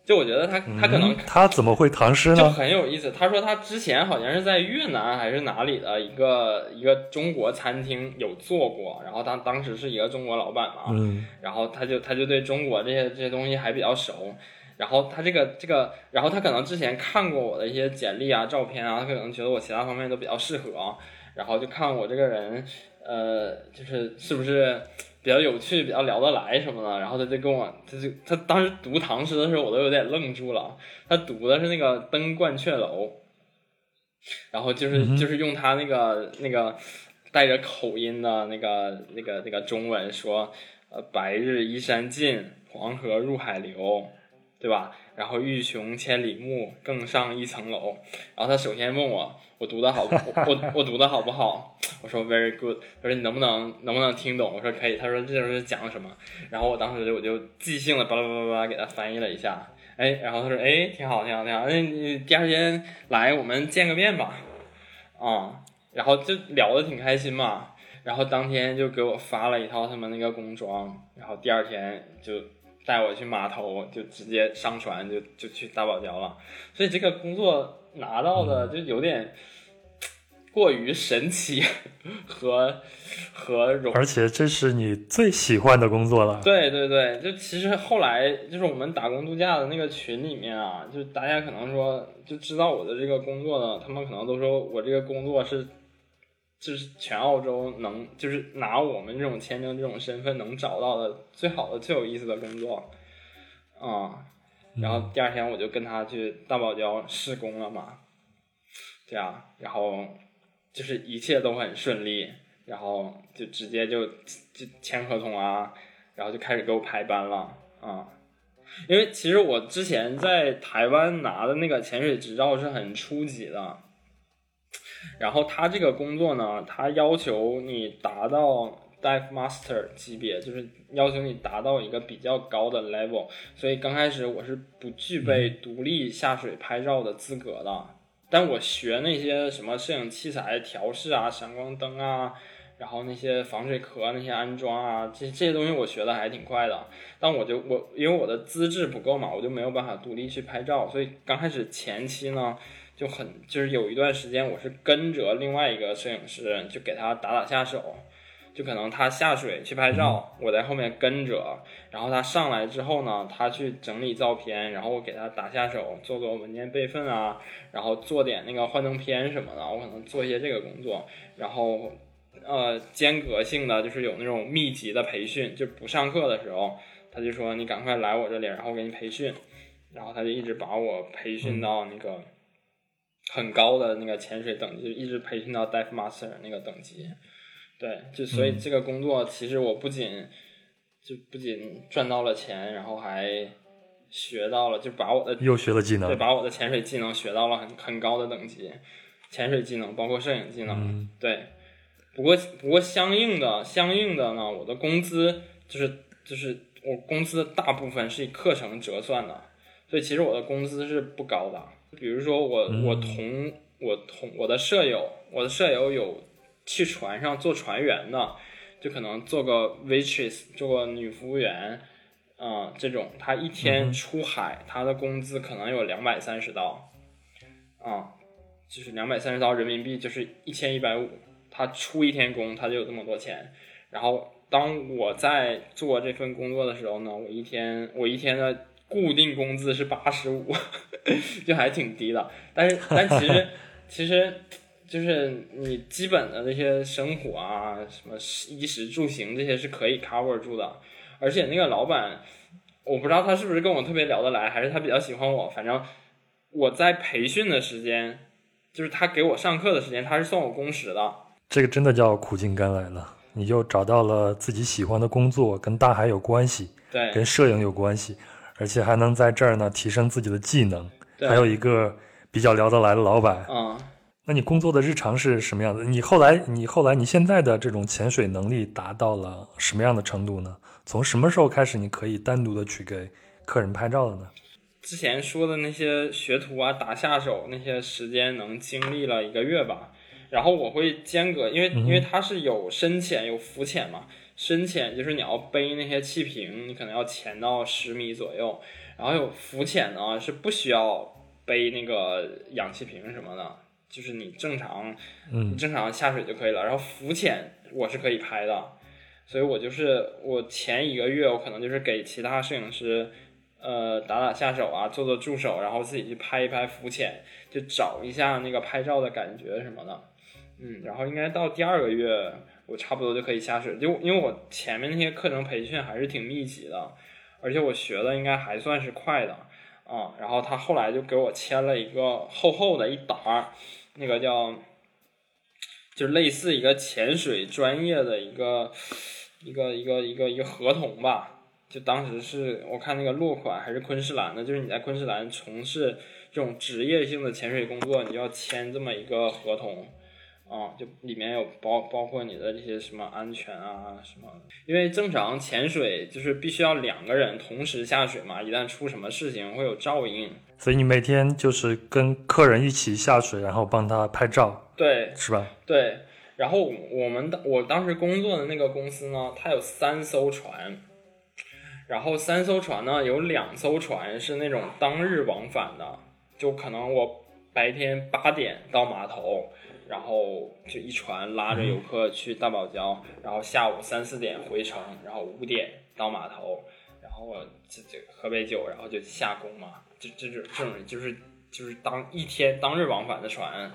就我觉得他他可能他怎么会唐诗呢？就很有意思。他说他之前好像是在越南还是哪里的一个一个中国餐厅有做过，然后他当时是一个中国老板嘛，嗯，然后他就他就对中国这些这些东西还比较熟，然后他这个这个，然后他可能之前看过我的一些简历啊、照片啊，他可能觉得我其他方面都比较适合，然后就看我这个人，呃，就是是不是比较有趣，比较聊得来什么的。然后他就跟我，他就他当时读唐诗的时候，我都有点愣住了。他读的是那个《登鹳雀楼》，然后就是就是用他那个那个带着口音的那个那个那个中文说，呃，白日依山尽，黄河入海流，对吧？然后欲穷千里目，更上一层楼。然后他首先问我，我读的好，我我我读的好不好？我说 very good。他说你能不能能不能听懂？我说可以。他说这是讲什么？然后我当时我就即兴的巴拉巴拉巴拉给他翻译了一下。哎，然后他说哎，挺好挺好挺好。那你第二天来我们见个面吧。啊，然后就聊的挺开心嘛。然后当天就给我发了一套他们那个工装，然后第二天就。带我去码头，就直接上船，就就去大堡礁了。所以这个工作拿到的就有点过于神奇和和荣。而且这是你最喜欢的工作了。对对对，就其实后来就是我们打工度假的那个群里面啊，就大家可能说就知道我的这个工作的，他们可能都说我这个工作是。就是全澳洲能，就是拿我们这种签证这种身份能找到的最好的、最有意思的工作，啊，然后第二天我就跟他去大堡礁施工了嘛，对啊，然后就是一切都很顺利，然后就直接就就签合同啊，然后就开始给我排班了啊，因为其实我之前在台湾拿的那个潜水执照是很初级的。然后他这个工作呢，他要求你达到 dive master 级别，就是要求你达到一个比较高的 level。所以刚开始我是不具备独立下水拍照的资格的。但我学那些什么摄影器材调试啊、闪光灯啊，然后那些防水壳那些安装啊，这这些东西我学的还挺快的。但我就我因为我的资质不够嘛，我就没有办法独立去拍照。所以刚开始前期呢。就很就是有一段时间，我是跟着另外一个摄影师，就给他打打下手，就可能他下水去拍照，我在后面跟着，然后他上来之后呢，他去整理照片，然后我给他打下手，做做文件备份啊，然后做点那个幻灯片什么的，我可能做一些这个工作，然后呃间隔性的就是有那种密集的培训，就不上课的时候，他就说你赶快来我这里，然后给你培训，然后他就一直把我培训到那个。很高的那个潜水等级，一直培训到 dive master 那个等级，对，就所以这个工作其实我不仅就不仅赚到了钱，然后还学到了，就把我的又学了技能，对，把我的潜水技能学到了很很高的等级，潜水技能包括摄影技能，对。不过不过相应的相应的呢，我的工资就是就是我工资的大部分是以课程折算的，所以其实我的工资是不高的。比如说我我同我同我的舍友，我的舍友有去船上做船员的，就可能做个 waitress，做个女服务员，啊，这种他一天出海，他的工资可能有两百三十刀，啊，就是两百三十刀人民币就是一千一百五，他出一天工他就有这么多钱。然后当我在做这份工作的时候呢，我一天我一天的。固定工资是八十五，就还挺低的。但是，但其实，其实就是你基本的那些生活啊，什么衣食住行这些是可以 cover 住的。而且那个老板，我不知道他是不是跟我特别聊得来，还是他比较喜欢我。反正我在培训的时间，就是他给我上课的时间，他是算我工时的。这个真的叫苦尽甘来了，你就找到了自己喜欢的工作，跟大海有关系，对，跟摄影有关系。而且还能在这儿呢提升自己的技能，还有一个比较聊得来的老板。嗯，那你工作的日常是什么样的？你后来，你后来，你现在的这种潜水能力达到了什么样的程度呢？从什么时候开始你可以单独的去给客人拍照的呢？之前说的那些学徒啊、打下手那些时间能经历了一个月吧。然后我会间隔，因为因为它是有深潜有浮潜嘛。深潜就是你要背那些气瓶，你可能要潜到十米左右，然后有浮潜呢是不需要背那个氧气瓶什么的，就是你正常，嗯，正常下水就可以了。然后浮潜我是可以拍的，所以我就是我前一个月我可能就是给其他摄影师，呃，打打下手啊，做做助手，然后自己去拍一拍浮潜，就找一下那个拍照的感觉什么的。嗯，然后应该到第二个月，我差不多就可以下水，就因为我前面那些课程培训还是挺密集的，而且我学的应该还算是快的啊。然后他后来就给我签了一个厚厚的一沓，那个叫，就类似一个潜水专业的一个一个一个一个一个合同吧。就当时是我看那个落款还是昆士兰的，就是你在昆士兰从事这种职业性的潜水工作，你就要签这么一个合同。啊，就里面有包包括你的这些什么安全啊什么，因为正常潜水就是必须要两个人同时下水嘛，一旦出什么事情会有照应，所以你每天就是跟客人一起下水，然后帮他拍照，对，是吧？对，然后我们的我当时工作的那个公司呢，它有三艘船，然后三艘船呢有两艘船是那种当日往返的，就可能我白天八点到码头。然后就一船拉着游客去大堡礁，然后下午三四点回程，然后五点到码头，然后我这这喝杯酒，然后就下工嘛，这这种这种就是就是当一天当日往返的船，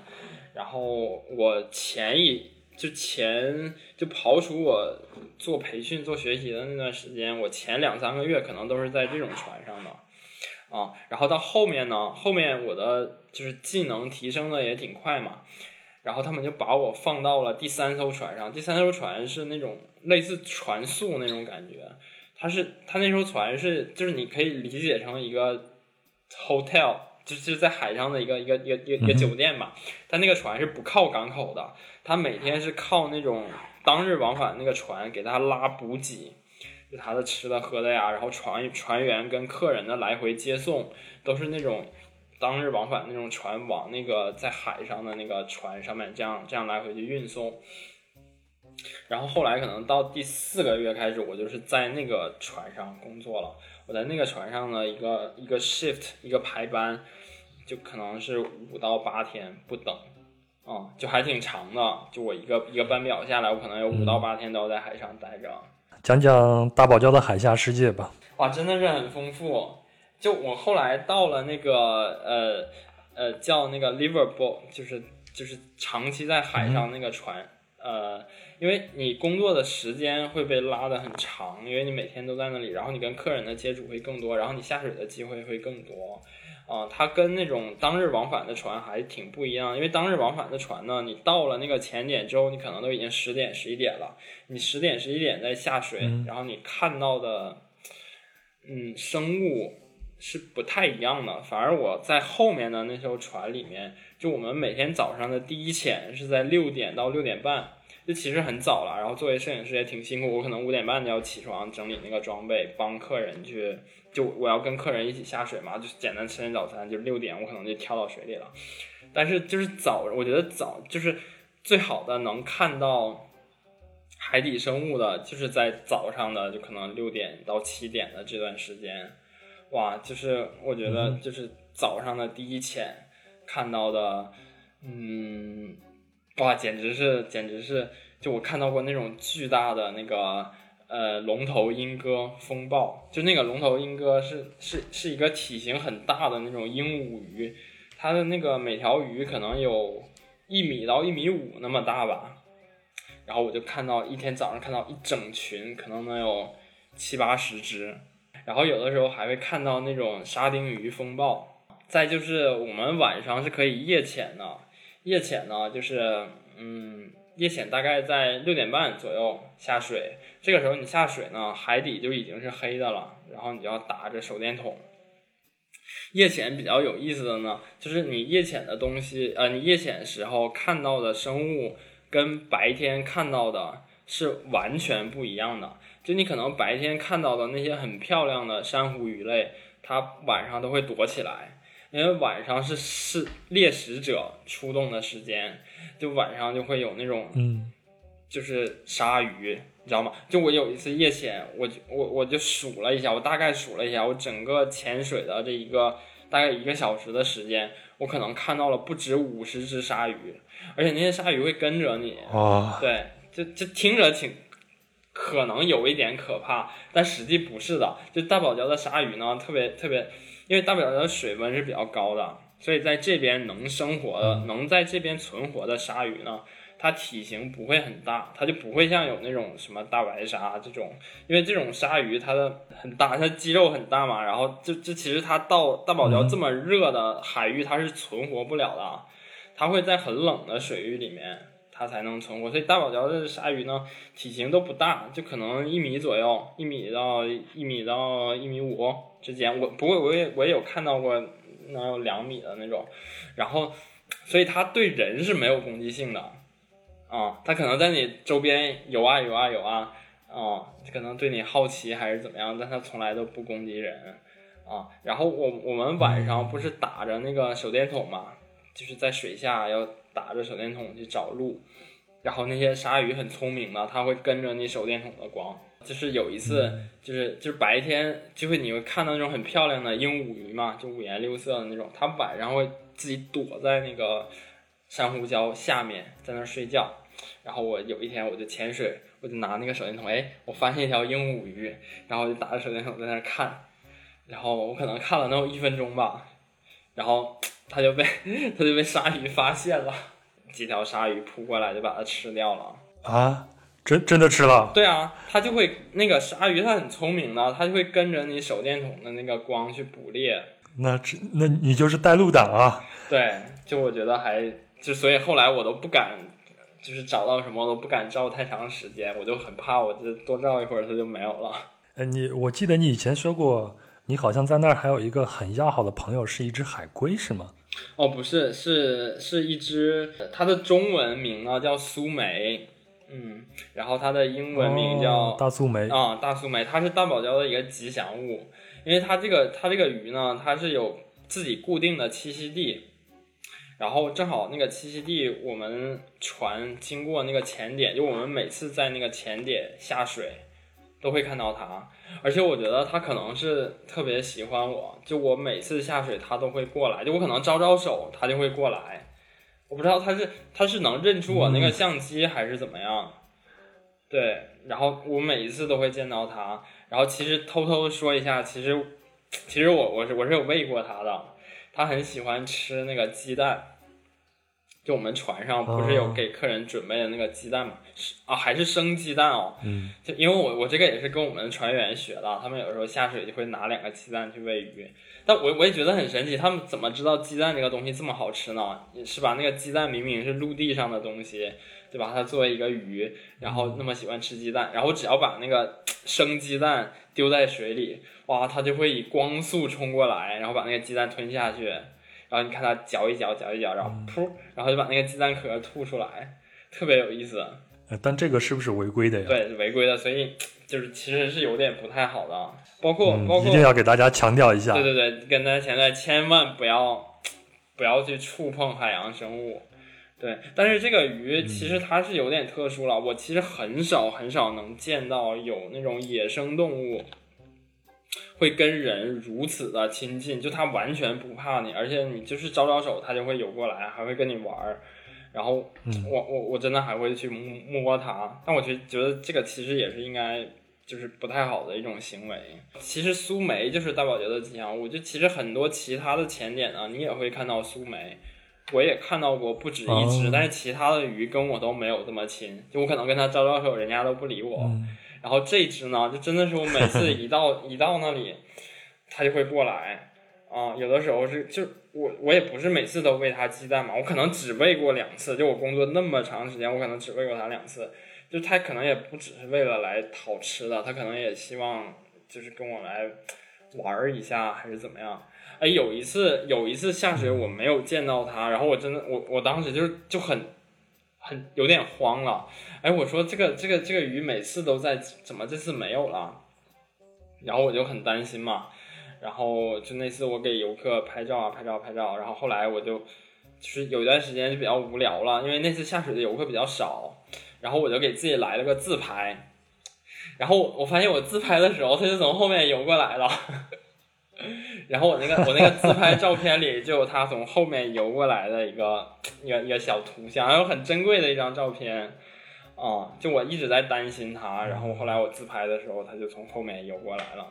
然后我前一就前就刨除我做培训做学习的那段时间，我前两三个月可能都是在这种船上的，啊，然后到后面呢，后面我的就是技能提升的也挺快嘛。然后他们就把我放到了第三艘船上，第三艘船是那种类似船速那种感觉，它是它那艘船是就是你可以理解成一个 hotel，就是在海上的一个一个一个一个酒店吧。它那个船是不靠港口的，它每天是靠那种当日往返那个船给他拉补给，就他的吃的喝的呀，然后船船员跟客人的来回接送都是那种。当日往返那种船往那个在海上的那个船上面，这样这样来回去运送。然后后来可能到第四个月开始，我就是在那个船上工作了。我在那个船上的一个一个 shift 一个排班，就可能是五到八天不等，啊，就还挺长的。就我一个一个班表下来，我可能有五到八天都要在海上待着。讲讲大堡礁的海下世界吧。哇，真的是很丰富。就我后来到了那个呃呃叫那个 Liverpool，就是就是长期在海上那个船，呃，因为你工作的时间会被拉得很长，因为你每天都在那里，然后你跟客人的接触会更多，然后你下水的机会会更多，啊，它跟那种当日往返的船还挺不一样，因为当日往返的船呢，你到了那个前点之后，你可能都已经十点十一点了，你十点十一点再下水，然后你看到的嗯生物。是不太一样的，反而我在后面的那艘船里面，就我们每天早上的第一潜是在六点到六点半，就其实很早了。然后作为摄影师也挺辛苦，我可能五点半就要起床整理那个装备，帮客人去，就我要跟客人一起下水嘛，就简单吃点早餐，就六点我可能就跳到水里了。但是就是早，我觉得早就是最好的能看到海底生物的，就是在早上的，就可能六点到七点的这段时间。哇，就是我觉得，就是早上的第一潜看到的，嗯，哇，简直是，简直是，就我看到过那种巨大的那个呃龙头鹰哥风暴，就那个龙头鹰哥是是是一个体型很大的那种鹦鹉鱼，它的那个每条鱼可能有一米到一米五那么大吧，然后我就看到一天早上看到一整群，可能能有七八十只。然后有的时候还会看到那种沙丁鱼风暴，再就是我们晚上是可以夜潜的，夜潜呢就是嗯夜潜大概在六点半左右下水，这个时候你下水呢海底就已经是黑的了，然后你就要打着手电筒。夜潜比较有意思的呢，就是你夜潜的东西，呃你夜潜时候看到的生物跟白天看到的是完全不一样的。就你可能白天看到的那些很漂亮的珊瑚鱼类，它晚上都会躲起来，因为晚上是是猎食者出动的时间，就晚上就会有那种，嗯，就是鲨鱼，你知道吗？就我有一次夜潜，我我我就数了一下，我大概数了一下，我整个潜水的这一个大概一个小时的时间，我可能看到了不止五十只鲨鱼，而且那些鲨鱼会跟着你，哦，对，就就听着挺。可能有一点可怕，但实际不是的。就大堡礁的鲨鱼呢，特别特别，因为大堡礁的水温是比较高的，所以在这边能生活的、能在这边存活的鲨鱼呢，它体型不会很大，它就不会像有那种什么大白鲨这种，因为这种鲨鱼它的很大，它肌肉很大嘛，然后这这其实它到大堡礁这么热的海域它是存活不了的，它会在很冷的水域里面它才能存活，所以大堡礁的鲨鱼呢体型都不大，就可能一米左右，一米到一米到一米五之间，我不过我也我也有看到过能有两米的那种，然后所以它对人是没有攻击性的。啊，它可能在你周边游啊游啊游啊，啊，可能对你好奇还是怎么样，但它从来都不攻击人，啊，然后我我们晚上不是打着那个手电筒嘛，就是在水下要打着手电筒去找路，然后那些鲨鱼很聪明的，它会跟着你手电筒的光，就是有一次，就是就是白天就会你会看到那种很漂亮的鹦鹉鱼嘛，就五颜六色的那种，它晚上会自己躲在那个珊瑚礁下面在那儿睡觉。然后我有一天我就潜水，我就拿那个手电筒，哎，我发现一条鹦鹉鱼，然后我就打着手电筒在那看，然后我可能看了能有一分钟吧，然后它就被它就被鲨鱼发现了，几条鲨鱼扑过来就把它吃掉了啊！真真的吃了？对啊，它就会那个鲨鱼它很聪明的，它就会跟着你手电筒的那个光去捕猎。那这那你就是带路党啊？对，就我觉得还就所以后来我都不敢。就是找到什么都不敢照太长时间，我就很怕，我就多照一会儿它就没有了。哎，你我记得你以前说过，你好像在那儿还有一个很要好的朋友，是一只海龟，是吗？哦，不是，是是一只，它的中文名呢叫苏梅，嗯，然后它的英文名叫大素梅啊，大素梅，它是大堡礁的一个吉祥物，因为它这个它这个鱼呢，它是有自己固定的栖息地。然后正好那个栖息地，我们船经过那个潜点，就我们每次在那个潜点下水，都会看到它。而且我觉得它可能是特别喜欢我，就我每次下水它都会过来，就我可能招招手，它就会过来。我不知道他是他是能认出我那个相机还是怎么样。对，然后我每一次都会见到他。然后其实偷偷说一下，其实其实我我是我是有喂过他的。他很喜欢吃那个鸡蛋，就我们船上不是有给客人准备的那个鸡蛋嘛？是啊，还是生鸡蛋哦。嗯。就因为我我这个也是跟我们船员学的，他们有时候下水就会拿两个鸡蛋去喂鱼。但我我也觉得很神奇，他们怎么知道鸡蛋这个东西这么好吃呢？是吧？那个鸡蛋明明是陆地上的东西，对吧？它作为一个鱼，然后那么喜欢吃鸡蛋，然后只要把那个生鸡蛋丢在水里。哇，它就会以光速冲过来，然后把那个鸡蛋吞下去，然后你看它嚼一嚼，嚼一嚼，然后噗，然后就把那个鸡蛋壳吐出来，特别有意思。但这个是不是违规的呀？对，违规的，所以就是其实是有点不太好的。包括包括一定要给大家强调一下。对对对，跟大家强调，千万不要不要去触碰海洋生物。对，但是这个鱼其实它是有点特殊了，我其实很少很少能见到有那种野生动物。会跟人如此的亲近，就它完全不怕你，而且你就是招招手，它就会游过来，还会跟你玩儿。然后我我我真的还会去摸摸它，但我觉觉得这个其实也是应该就是不太好的一种行为。其实苏梅就是大宝觉的吉祥物，就其实很多其他的浅点呢，你也会看到苏梅，我也看到过不止一只，但是其他的鱼跟我都没有这么亲，就我可能跟它招招手，人家都不理我。然后这只呢，就真的是我每次一到 一到那里，它就会过来啊。有的时候是就我我也不是每次都喂它鸡蛋嘛，我可能只喂过两次。就我工作那么长时间，我可能只喂过它两次。就它可能也不只是为了来讨吃的，它可能也希望就是跟我来玩一下，还是怎么样？哎，有一次有一次下水我没有见到它，然后我真的我我当时就是就很很有点慌了。哎，我说这个这个这个鱼每次都在，怎么这次没有了？然后我就很担心嘛。然后就那次我给游客拍照啊，拍照拍照。然后后来我就就是有一段时间就比较无聊了，因为那次下水的游客比较少。然后我就给自己来了个自拍。然后我发现我自拍的时候，它就从后面游过来了。然后我那个我那个自拍照片里就有他从后面游过来的一个一个一个小图像，还有很珍贵的一张照片。啊，就我一直在担心他，然后后来我自拍的时候，他就从后面游过来了。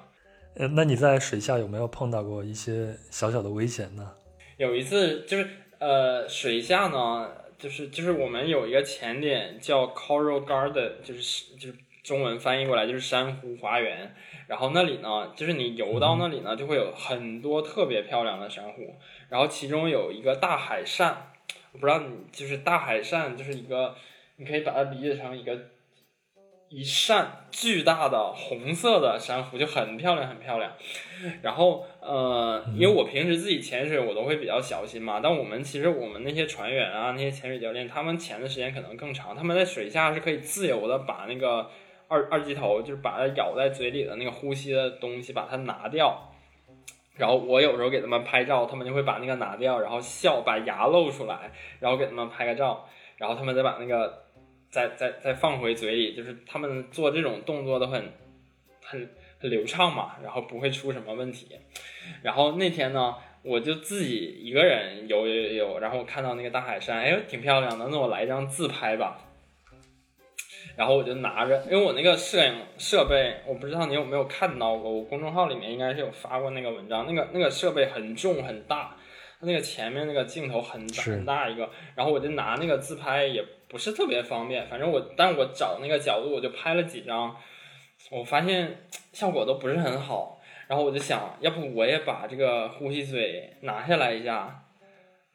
呃，那你在水下有没有碰到过一些小小的危险呢？有一次就是呃，水下呢，就是就是我们有一个潜点叫 Coral Garden，就是就是中文翻译过来就是珊瑚花园。然后那里呢，就是你游到那里呢，就会有很多特别漂亮的珊瑚。然后其中有一个大海扇，我不知道你就是大海扇，就是一个你可以把它理解成一个。一扇巨大的红色的珊瑚就很漂亮，很漂亮。然后，呃，因为我平时自己潜水，我都会比较小心嘛。但我们其实我们那些船员啊，那些潜水教练，他们潜的时间可能更长。他们在水下是可以自由的把那个二二级头，就是把它咬在嘴里的那个呼吸的东西，把它拿掉。然后我有时候给他们拍照，他们就会把那个拿掉，然后笑，把牙露出来，然后给他们拍个照，然后他们再把那个。再再再放回嘴里，就是他们做这种动作都很很很流畅嘛，然后不会出什么问题。然后那天呢，我就自己一个人游游游，然后我看到那个大海山，哎，挺漂亮的，那我来一张自拍吧。然后我就拿着，因为我那个摄影设备，我不知道你有没有看到过，我公众号里面应该是有发过那个文章，那个那个设备很重很大，它那个前面那个镜头很大很大一个，然后我就拿那个自拍也。不是特别方便，反正我，但我找那个角度，我就拍了几张，我发现效果都不是很好，然后我就想，要不我也把这个呼吸嘴拿下来一下，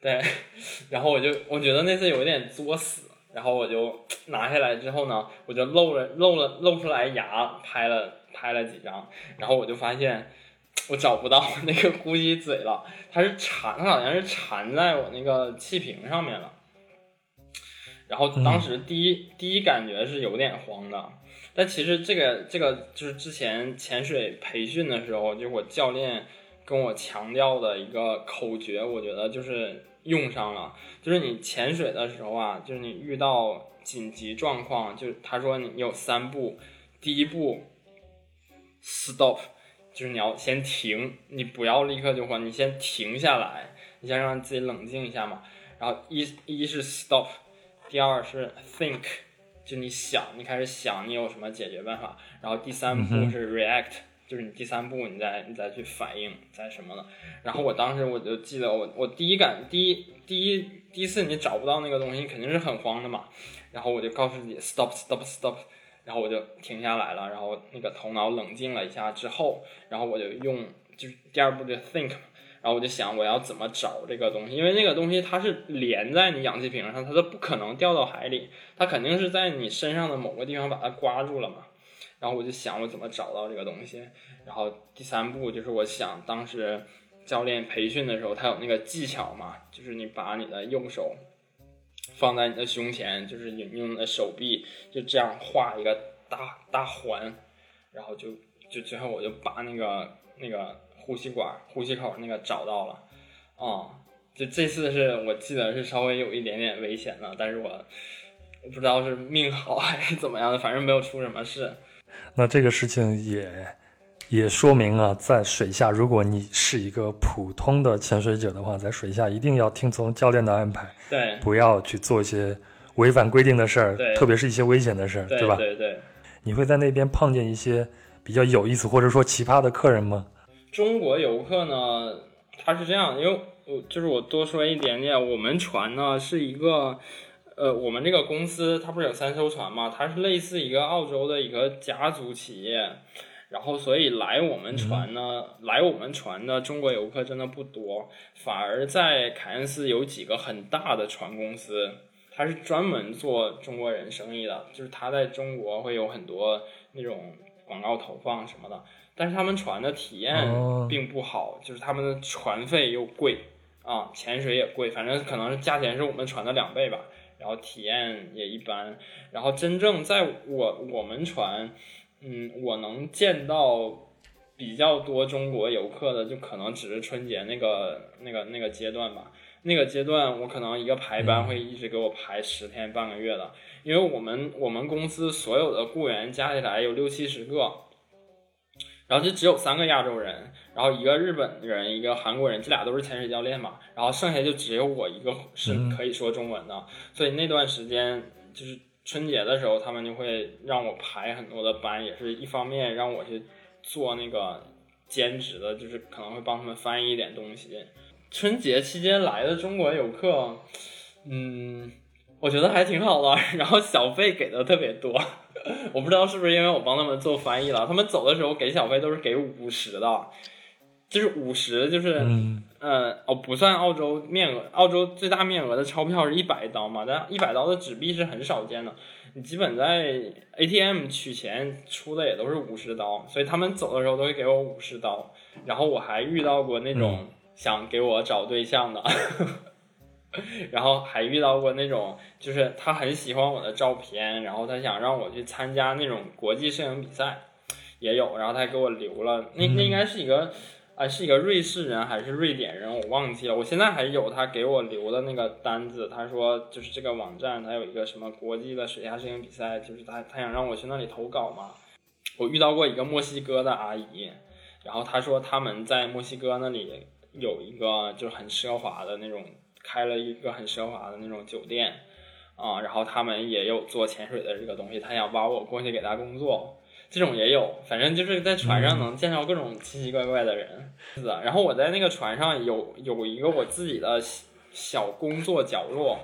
对，然后我就我觉得那次有点作死，然后我就 拿下来之后呢，我就露了露了露出来牙，拍了拍了几张，然后我就发现 我找不到那个呼吸嘴了，它是缠，它好像是缠在我那个气瓶上面了。然后当时第一第一感觉是有点慌的，但其实这个这个就是之前潜水培训的时候，就我教练跟我强调的一个口诀，我觉得就是用上了。就是你潜水的时候啊，就是你遇到紧急状况，就他说你有三步，第一步 stop，就是你要先停，你不要立刻就慌，你先停下来，你先让自己冷静一下嘛。然后一一是 stop。第二是 think，就你想，你开始想你有什么解决办法。然后第三步是 react，就是你第三步你再你再去反应再什么的？然后我当时我就记得我我第一感第一第一第一次你找不到那个东西，肯定是很慌的嘛。然后我就告诉自己 stop stop stop，然后我就停下来了，然后那个头脑冷静了一下之后，然后我就用就是第二步就 think。然后我就想，我要怎么找这个东西？因为那个东西它是连在你氧气瓶上，它都不可能掉到海里，它肯定是在你身上的某个地方把它刮住了嘛。然后我就想，我怎么找到这个东西？然后第三步就是我想，当时教练培训的时候，他有那个技巧嘛，就是你把你的右手放在你的胸前，就是你用你的手臂就这样画一个大大环，然后就就最后我就把那个那个。呼吸管、呼吸口那个找到了，啊，就这次是我记得是稍微有一点点危险的，但是我我不知道是命好还是怎么样的，反正没有出什么事。那这个事情也也说明了，在水下，如果你是一个普通的潜水者的话，在水下一定要听从教练的安排，对，不要去做一些违反规定的事儿，特别是一些危险的事儿，对吧？对对。你会在那边碰见一些比较有意思或者说奇葩的客人吗？中国游客呢，他是这样，因为我就是我多说一点点，我们船呢是一个，呃，我们这个公司它不是有三艘船嘛，它是类似一个澳洲的一个家族企业，然后所以来我们船呢，来我们船的中国游客真的不多，反而在凯恩斯有几个很大的船公司，它是专门做中国人生意的，就是它在中国会有很多那种广告投放什么的。但是他们船的体验并不好，就是他们的船费又贵啊，潜水也贵，反正可能是价钱是我们船的两倍吧。然后体验也一般。然后真正在我我们船，嗯，我能见到比较多中国游客的，就可能只是春节那个那个那个阶段吧。那个阶段我可能一个排班会一直给我排十天半个月的，因为我们我们公司所有的雇员加起来有六七十个。然后就只有三个亚洲人，然后一个日本人，一个韩国人，这俩都是潜水教练嘛。然后剩下就只有我一个是可以说中文的，所以那段时间就是春节的时候，他们就会让我排很多的班，也是一方面让我去做那个兼职的，就是可能会帮他们翻译一点东西。春节期间来的中国游客，嗯，我觉得还挺好的，然后小费给的特别多，我不知道是不是因为我帮他们做翻译了，他们走的时候给小费都是给五十的，就是五十，就是嗯。呃哦不算澳洲面额，澳洲最大面额的钞票是一百刀嘛，但一百刀的纸币是很少见的，你基本在 ATM 取钱出的也都是五十刀，所以他们走的时候都会给我五十刀，然后我还遇到过那种想给我找对象的。然后还遇到过那种，就是他很喜欢我的照片，然后他想让我去参加那种国际摄影比赛，也有，然后他还给我留了，那那应该是一个，啊、是一个瑞士人还是瑞典人，我忘记了，我现在还有他给我留的那个单子，他说就是这个网站它有一个什么国际的水下摄影比赛，就是他他想让我去那里投稿嘛，我遇到过一个墨西哥的阿姨，然后她说他们在墨西哥那里有一个就是很奢华的那种。开了一个很奢华的那种酒店，啊，然后他们也有做潜水的这个东西，他想把我过去给他工作，这种也有，反正就是在船上能见到各种奇奇怪怪的人，是的。然后我在那个船上有有一个我自己的小工作角落，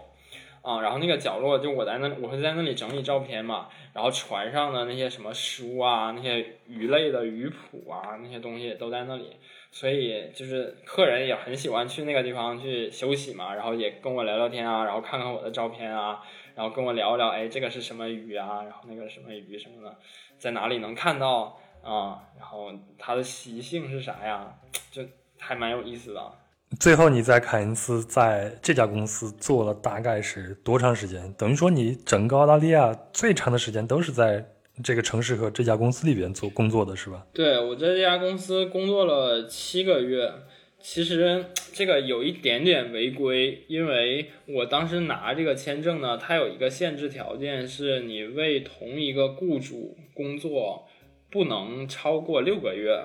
啊，然后那个角落就我在那，我会在那里整理照片嘛，然后船上的那些什么书啊，那些鱼类的鱼谱啊，那些东西都在那里。所以就是客人也很喜欢去那个地方去休息嘛，然后也跟我聊聊天啊，然后看看我的照片啊，然后跟我聊一聊，哎，这个是什么鱼啊，然后那个什么鱼什么的，在哪里能看到啊、然后它的习性是啥呀，就还蛮有意思的。最后你在凯恩斯在这家公司做了大概是多长时间？等于说你整个澳大利亚最长的时间都是在这个城市和这家公司里边做工作的是吧？对我在这家公司工作了七个月，其实这个有一点点违规，因为我当时拿这个签证呢，它有一个限制条件，是你为同一个雇主工作不能超过六个月。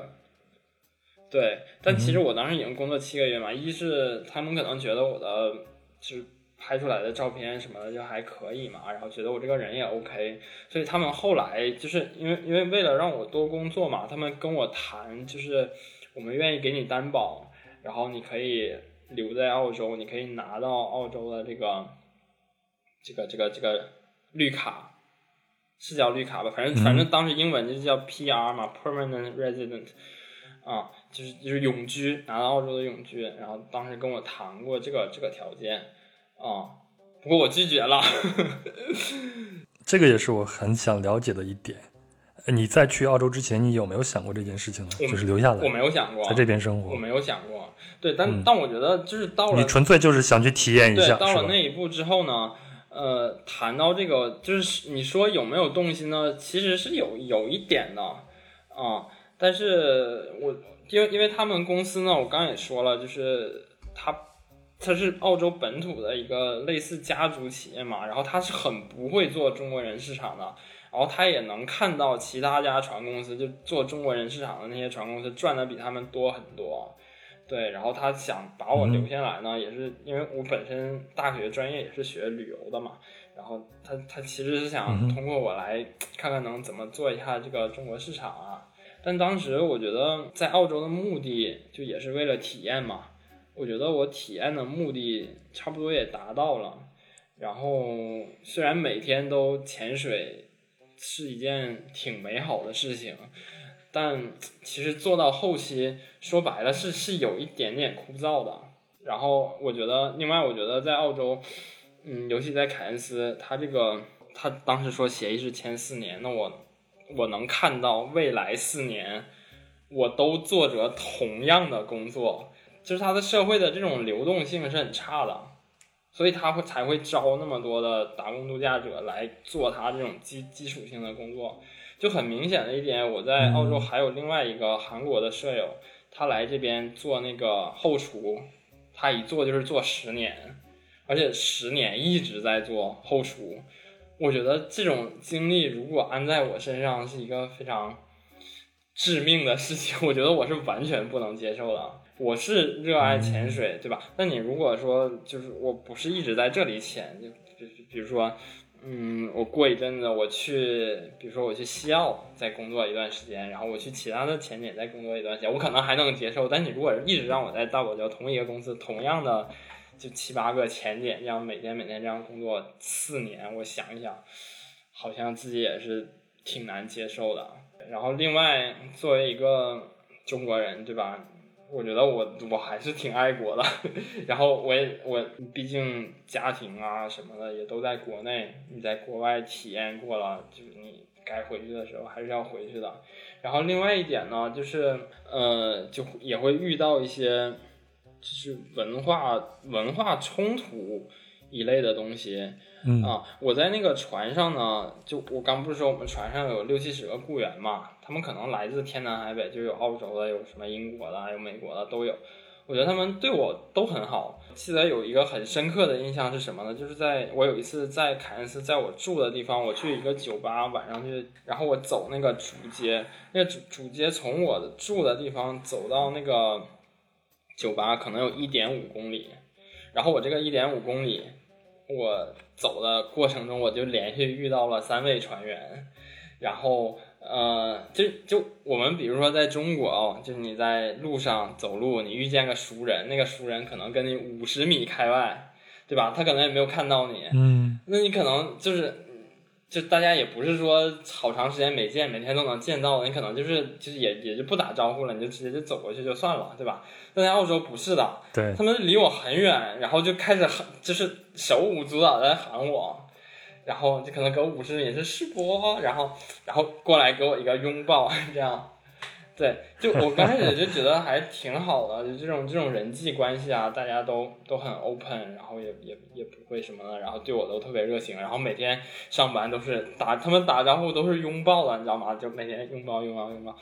对，但其实我当时已经工作七个月嘛，一是他们可能觉得我的就是拍出来的照片什么的就还可以嘛，然后觉得我这个人也 OK，所以他们后来就是因为因为为了让我多工作嘛，他们跟我谈就是我们愿意给你担保，然后你可以留在澳洲，你可以拿到澳洲的这个这个这个这个绿卡，是叫绿卡吧？反正反正当时英文就叫 PR 嘛，Permanent Resident。啊，就是就是永居，拿到澳洲的永居，然后当时跟我谈过这个这个条件，啊，不过我拒绝了。这个也是我很想了解的一点。呃你在去澳洲之前，你有没有想过这件事情呢？就是留下来我没有想过在这边生活我，没有想过，对，但、嗯但我觉得就是到了你纯粹就是想去体验一下，到了那？一步之后呢，呃，谈到这个，就是你说有没有动心呢？其实是有有一点的啊、但是我因为因为他们公司呢，我刚刚也说了，就是他他是澳洲本土的一个类似家族企业嘛，然后他是很不会做中国人市场的，然后他也能看到其他家船公司就做中国人市场的那些船公司赚的比他们多很多。对，然后他想把我留下来呢，也是因为我本身大学专业也是学旅游的嘛，然后他他其实是嗯想通过我来看看能怎么做一下这个中国市场啊。但当时我觉得在澳洲的目的就也是为了体验嘛，我觉得我体验的目的差不多也达到了。然后虽然每天都潜水是一件挺美好的事情，但 其实做到后期，说白了是是有一点点枯燥的。然后我觉得，另外我觉得在澳洲，嗯，尤其在凯恩斯，他这个他当时说协议是签四年，那我我能看到未来四年我都做着同样的工作，就是他的社会的这种流动性是很差的，所以他会才会招那么多的打工度假者来做他这种基基础性的工作。就很明显的一点，我在澳洲还有另外一个韩国的舍友，他来这边做那个后厨，他一做就是做十年，而且十年一直在做后厨。我觉得这种经历如果安在我身上是一个非常致命的事情，我觉得我是完全不能接受的。我是热爱潜水，对吧？那你如果说就是我不是一直在这里潜，就比比如说。嗯，我过一阵子我去，比如说我去西澳再工作一段时间，然后我去其他的潜点再工作一段时间，我可能还能接受。但你如果一直让我在大堡礁同一个公司同样的就七八个潜点，这样每天每天这样工作四年，我想一想，好像自己也是挺难接受的。然后另外作为一个中国人，对吧？我觉得我我还是挺爱国的。然后我也我毕竟家庭啊什么的也都在国内，你在国外体验过了，就是你该回去的时候还是要回去的。然后另外一点呢，就是呃，就也会遇到一些就是文化文化冲突一类的东西。嗯啊，我在那个船上呢，就我刚不是说我们船上有六七十个雇员嘛，他们可能来自天南海北，就有澳洲的，有什么英国的，有美国的都有。我觉得他们对我都很好。记得有一个很深刻的印象是什么呢？就是在我有一次在凯恩斯，在我住的地方，我去一个酒吧，晚上去，然后我走那个主街，那个主主街从我的住的地方走到那个酒吧，可能有一点五公里。然后我这个一点五公里，我走的过程中，我就连续遇到了三位船员，然后。呃，就就我们比如说在中国哦，就是你在路上走路，你遇见个熟人，那个熟人可能跟你五十米开外，对吧？他可能也没有看到你，嗯，那你可能就是，就大家也不是说好长时间没见，每天都能见到，你可能就是就是也也就不打招呼了，你就直接就走过去就算了，对吧？但在澳洲不是的，对，他们离我很远，然后就开始喊，就是手舞足蹈在喊我。然后就可能给我五十也是世博，然后然后过来给我一个拥抱，这样，对，就我刚开始就觉得还挺好的，就这种这种人际关系啊，大家都都很 open，然后也也也不会什么的，然后对我都特别热情，然后每天上班都是打他们打招呼都是拥抱的，你知道吗？就每天拥抱拥抱拥抱，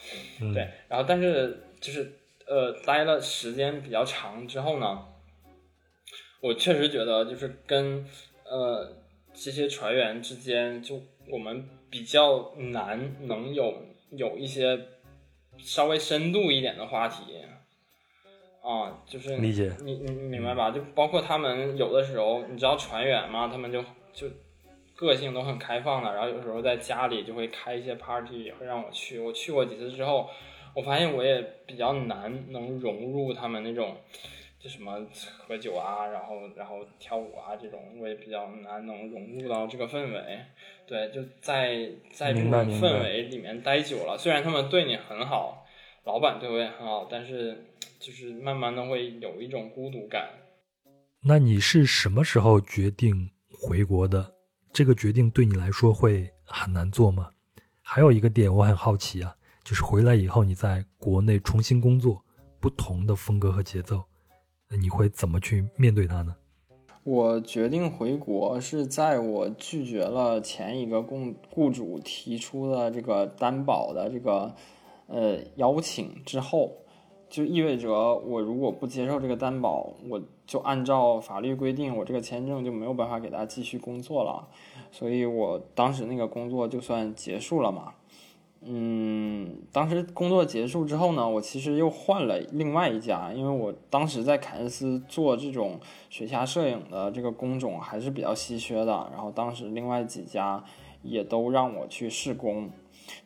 对，然后但是就是呃待了时间比较长之后呢，我确实觉得就是跟呃。这些船员之间，就我们比较难能有有一些稍微深度一点的话题啊，就是理解你你明白吧？就包括他们有的时候，你知道船员嘛，他们就就个性都很开放的，然后有时候在家里就会开一些 party，也会让我去。我去过几次之后，我发现我也比较难能融入他们那种。就什么喝酒啊，然后然后跳舞啊，这种我也比较难能融入到这个氛围。对，就在在这种氛围里面待久了，虽然他们对你很好，老板对我也很好，但是就是慢慢的会有一种孤独感。那你是什么时候决定回国的？这个决定对你来说会很难做吗？还有一个点我很好奇啊，就是回来以后你在国内重新工作，不同的风格和节奏。那你会怎么去面对他呢？我决定回国是在我拒绝了前一个雇雇主提出的这个担保的这个呃邀请之后，就意味着我如果不接受这个担保，我就按照法律规定，我这个签证就没有办法给他继续工作了，所以我当时那个工作就算结束了嘛。嗯，当时工作结束之后呢，我其实又换了另外一家，因为我当时在凯恩斯做这种水下摄影的这个工种还是比较稀缺的。然后当时另外几家也都让我去试工，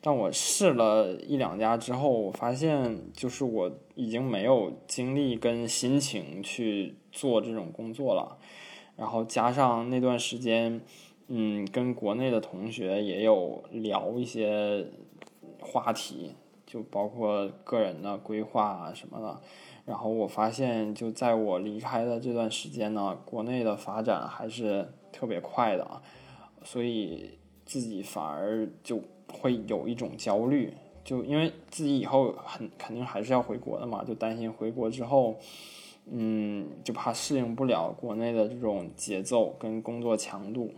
但我试了一两家之后，我发现就是我已经没有精力跟心情去做这种工作了。然后加上那段时间，嗯，跟国内的同学也有聊一些。话题就包括个人的规划啊什么的，然后我发现就在我离开的这段时间呢，国内的发展还是特别快的，所以自己反而就会有一种焦虑，就因为自己以后很肯定还是要回国的嘛，就担心回国之后，嗯，就怕适应不了国内的这种节奏跟工作强度，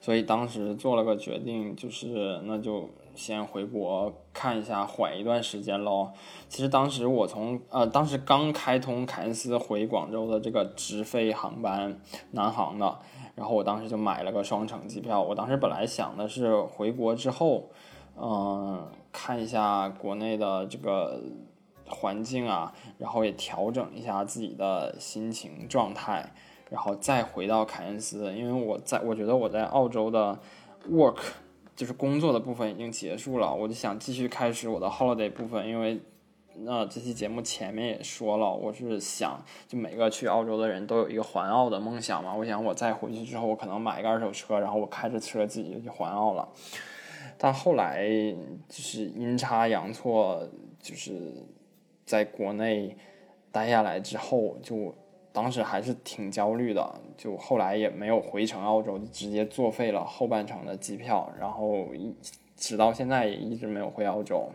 所以当时做了个决定，就是那就。先回国看一下，缓一段时间喽。其实当时我从呃，当时刚开通凯恩斯回广州的这个直飞航班，南航的。然后我当时就买了个双程机票。我当时本来想的是回国之后，嗯，看一下国内的这个环境啊，然后也调整一下自己的心情状态，然后再回到凯恩斯。因为我在我觉得我在澳洲的 work。就是工作的部分已经结束了，我就想继续开始我的 holiday 部分，因为那这期节目前面也说了，我是想就每个去澳洲的人都有一个环澳的梦想嘛。我想我再回去之后，我可能买一个二手车，然后我开着车自己就去环澳了。但后来就是阴差阳错，就是在国内待下来之后，就当时还是挺焦虑的。就后来也没有回程澳洲，就直接作废了后半程的机票，然后一直到现在也一直没有回澳洲。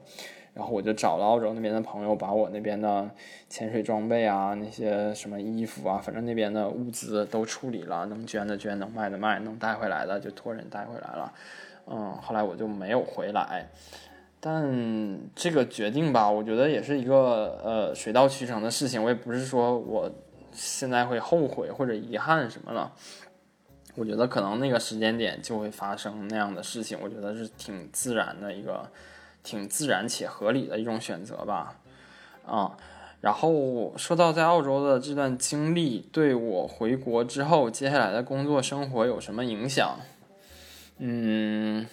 然后我就找了澳洲那边的朋友，把我那边的潜水装备啊、那些什么衣服啊，反正那边的物资都处理了，能捐的捐，能卖的卖，能带回来的就托人带回来了。嗯，后来我就没有回来。但这个决定吧，我觉得也是一个呃水到渠成的事情。我也不是说我现在会后悔或者遗憾什么了。我觉得可能那个时间点就会发生那样的事情。我觉得是挺自然的一个。挺自然且合理的一种选择吧，啊，然后说到在澳洲的这段经历对我回国之后接下来的工作生活有什么影响？嗯，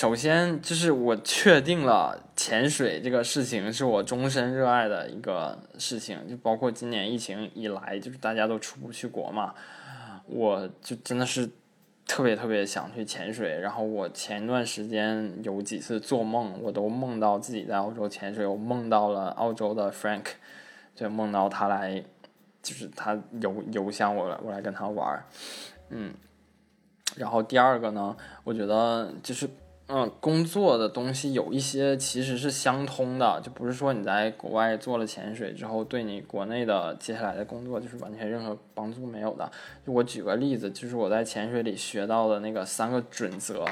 首先就是我确定了潜水这个事情是我终身热爱的一个事情，就包括今年疫情以来，就是大家都出不去国嘛，我就真的是。特别特别想去潜水，然后我前段时间有几次做梦，我都梦到自己在澳洲潜水，我梦到了澳洲的 Frank，就梦到他来，就是他游游向我了，我来跟他玩嗯，然后第二个呢，我觉得就是。嗯，工作的东西有一些其实是相通的，就不是说你在国外做了潜水之后，对你国内的接下来的工作就是完全任何帮助没有的。就我举个例子，就是我在潜水里学到的那个三个准则，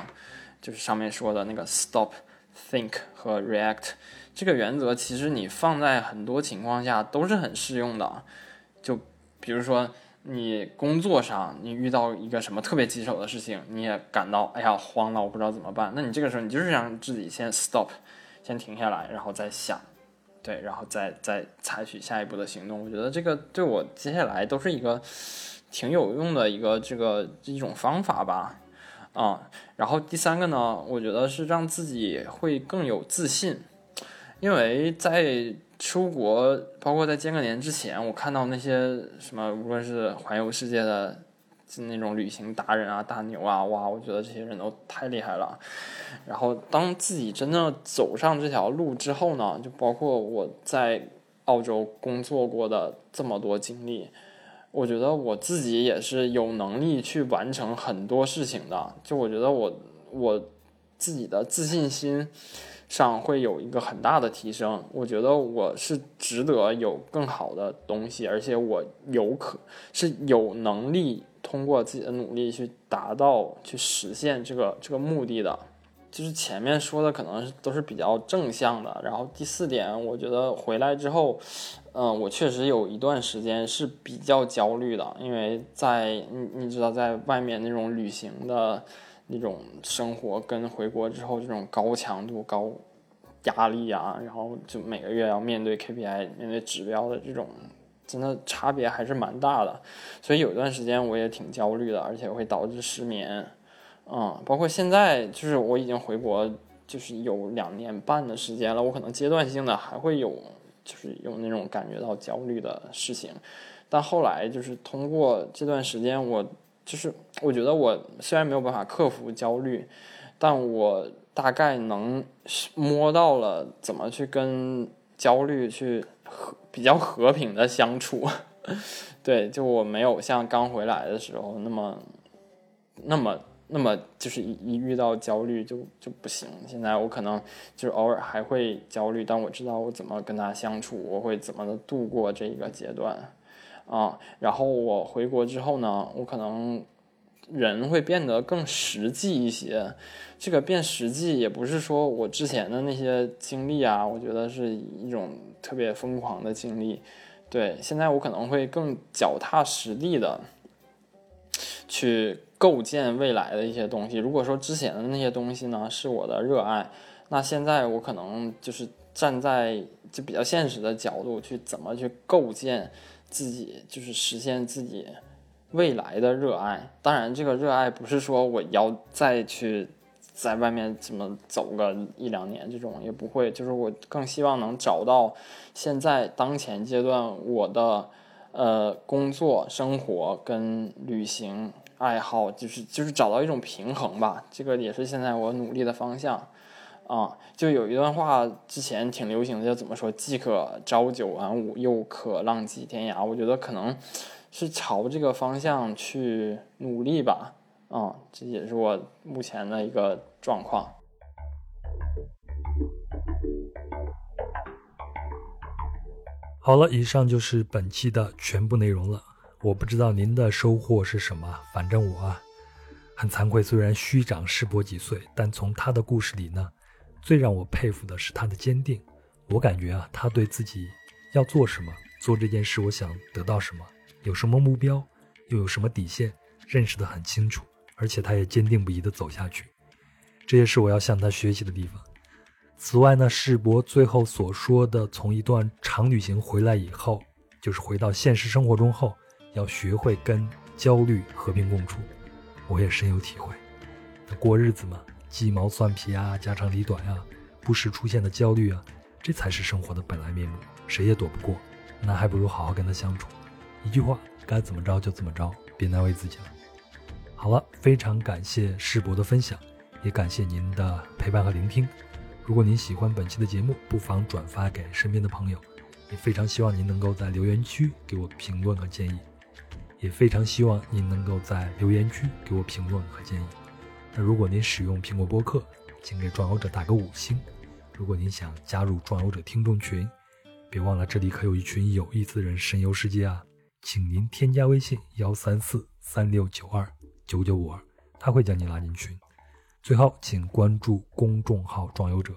就是上面说的那个 stop、think 和 react 这个原则，其实你放在很多情况下都是很适用的。就比如说。你工作上你遇到一个什么特别棘手的事情，你也感到哎呀慌了，我不知道怎么办。那你这个时候你就是让自己先 stop，先停下来，然后再想，对，然后再再采取下一步的行动。我觉得这个对我接下来都是一个挺有用的一个这个一种方法吧，啊，然后第三个呢，我觉得是让自己会更有自信，因为在。出国，包括在间隔年之前，我看到那些什么，无论是环游世界的那种旅行达人啊、大牛啊，哇，我觉得这些人都太厉害了。然后，当自己真正走上这条路之后呢，就包括我在澳洲工作过的这么多经历，我觉得我自己也是有能力去完成很多事情的。就我觉得我我自己的自信心。上会有一个很大的提升，我觉得我是值得有更好的东西，而且我有可是有能力通过自己的努力去达到、去实现这个这个目的的。就是前面说的可能都是比较正向的，然后第四点，我觉得回来之后，嗯，我确实有一段时间是比较焦虑的，因为在你你知道在外面那种旅行的。那种生活跟回国之后这种高强度、高压力啊，然后就每个月要面对 KPI、面对指标的这种，真的差别还是蛮大的。所以有一段时间我也挺焦虑的，而且会导致失眠。嗯，包括现在，就是我已经回国，就是有两年半的时间了，我可能阶段性的还会有，就是有那种感觉到焦虑的事情。但后来就是通过这段时间，我。就是我觉得我虽然没有办法克服焦虑，但我大概能摸到了怎么去跟焦虑去和比较和平的相处。对，就我没有像刚回来的时候那么那么那么就是一一遇到焦虑就就不行。现在我可能就是偶尔还会焦虑，但我知道我怎么跟他相处，我会怎么度过这一个阶段。啊，然后我回国之后呢，我可能人会变得更实际一些。这个变实际也不是说我之前的那些经历啊，我觉得是一种特别疯狂的经历。对，现在我可能会更脚踏实地的去构建未来的一些东西。如果说之前的那些东西呢是我的热爱，那现在我可能就是站在就比较现实的角度去怎么去构建。自己就是实现自己未来的热爱，当然，这个热爱不是说我要再去在外面怎么走个一两年这种也不会，就是我更希望能找到现在当前阶段我的呃工作生活跟旅行爱好，就是就是找到一种平衡吧。这个也是现在我努力的方向啊。就有一段话之前挺流行的，叫怎么说？既可朝九晚五，又可浪迹天涯。我觉得可能是朝这个方向去努力吧。啊，这也是我目前的一个状况。好了，以上就是本期的全部内容了。我不知道您的收获是什么，反正我啊，很惭愧。虽然虚长世博几岁，但从他的故事里呢，最让我佩服的是他的坚定。我感觉啊，他对自己要做什么，做这件事，我想得到什么，有什么目标，又有什么底线，认识的很清楚。而且他也坚定不移地走下去，这也是我要向他学习的地方。此外呢，世博最后所说的，从一段长旅行回来以后，就是回到现实生活中后，要学会跟焦虑和平共处，我也深有体会。过日子嘛，鸡毛蒜皮啊，家长里短啊，不时出现的焦虑啊，这才是生活的本来面目，谁也躲不过。那还不如好好跟他相处。一句话，该怎么着就怎么着，别难为自己了。好了，非常感谢世博的分享，也感谢您的陪伴和聆听。如果您喜欢本期的节目，不妨转发给身边的朋友。也非常希望您能够在留言区给我评论和建议，也非常希望您能够在留言区给我评论和建议。如果您使用苹果播客，请给壮游者打个五星。如果您想加入壮游者听众群，别忘了这里可有一群有意思的人神游世界啊！请您添加微信幺三四三六九二。九九五二，他会将你拉进群。最后，请关注公众号“壮游者”，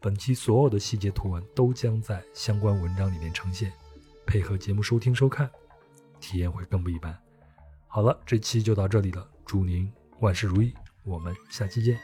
本期所有的细节图文都将在相关文章里面呈现。配合节目收听收看，体验会更不一般。好了，这期就到这里了，祝您万事如意，我们下期见。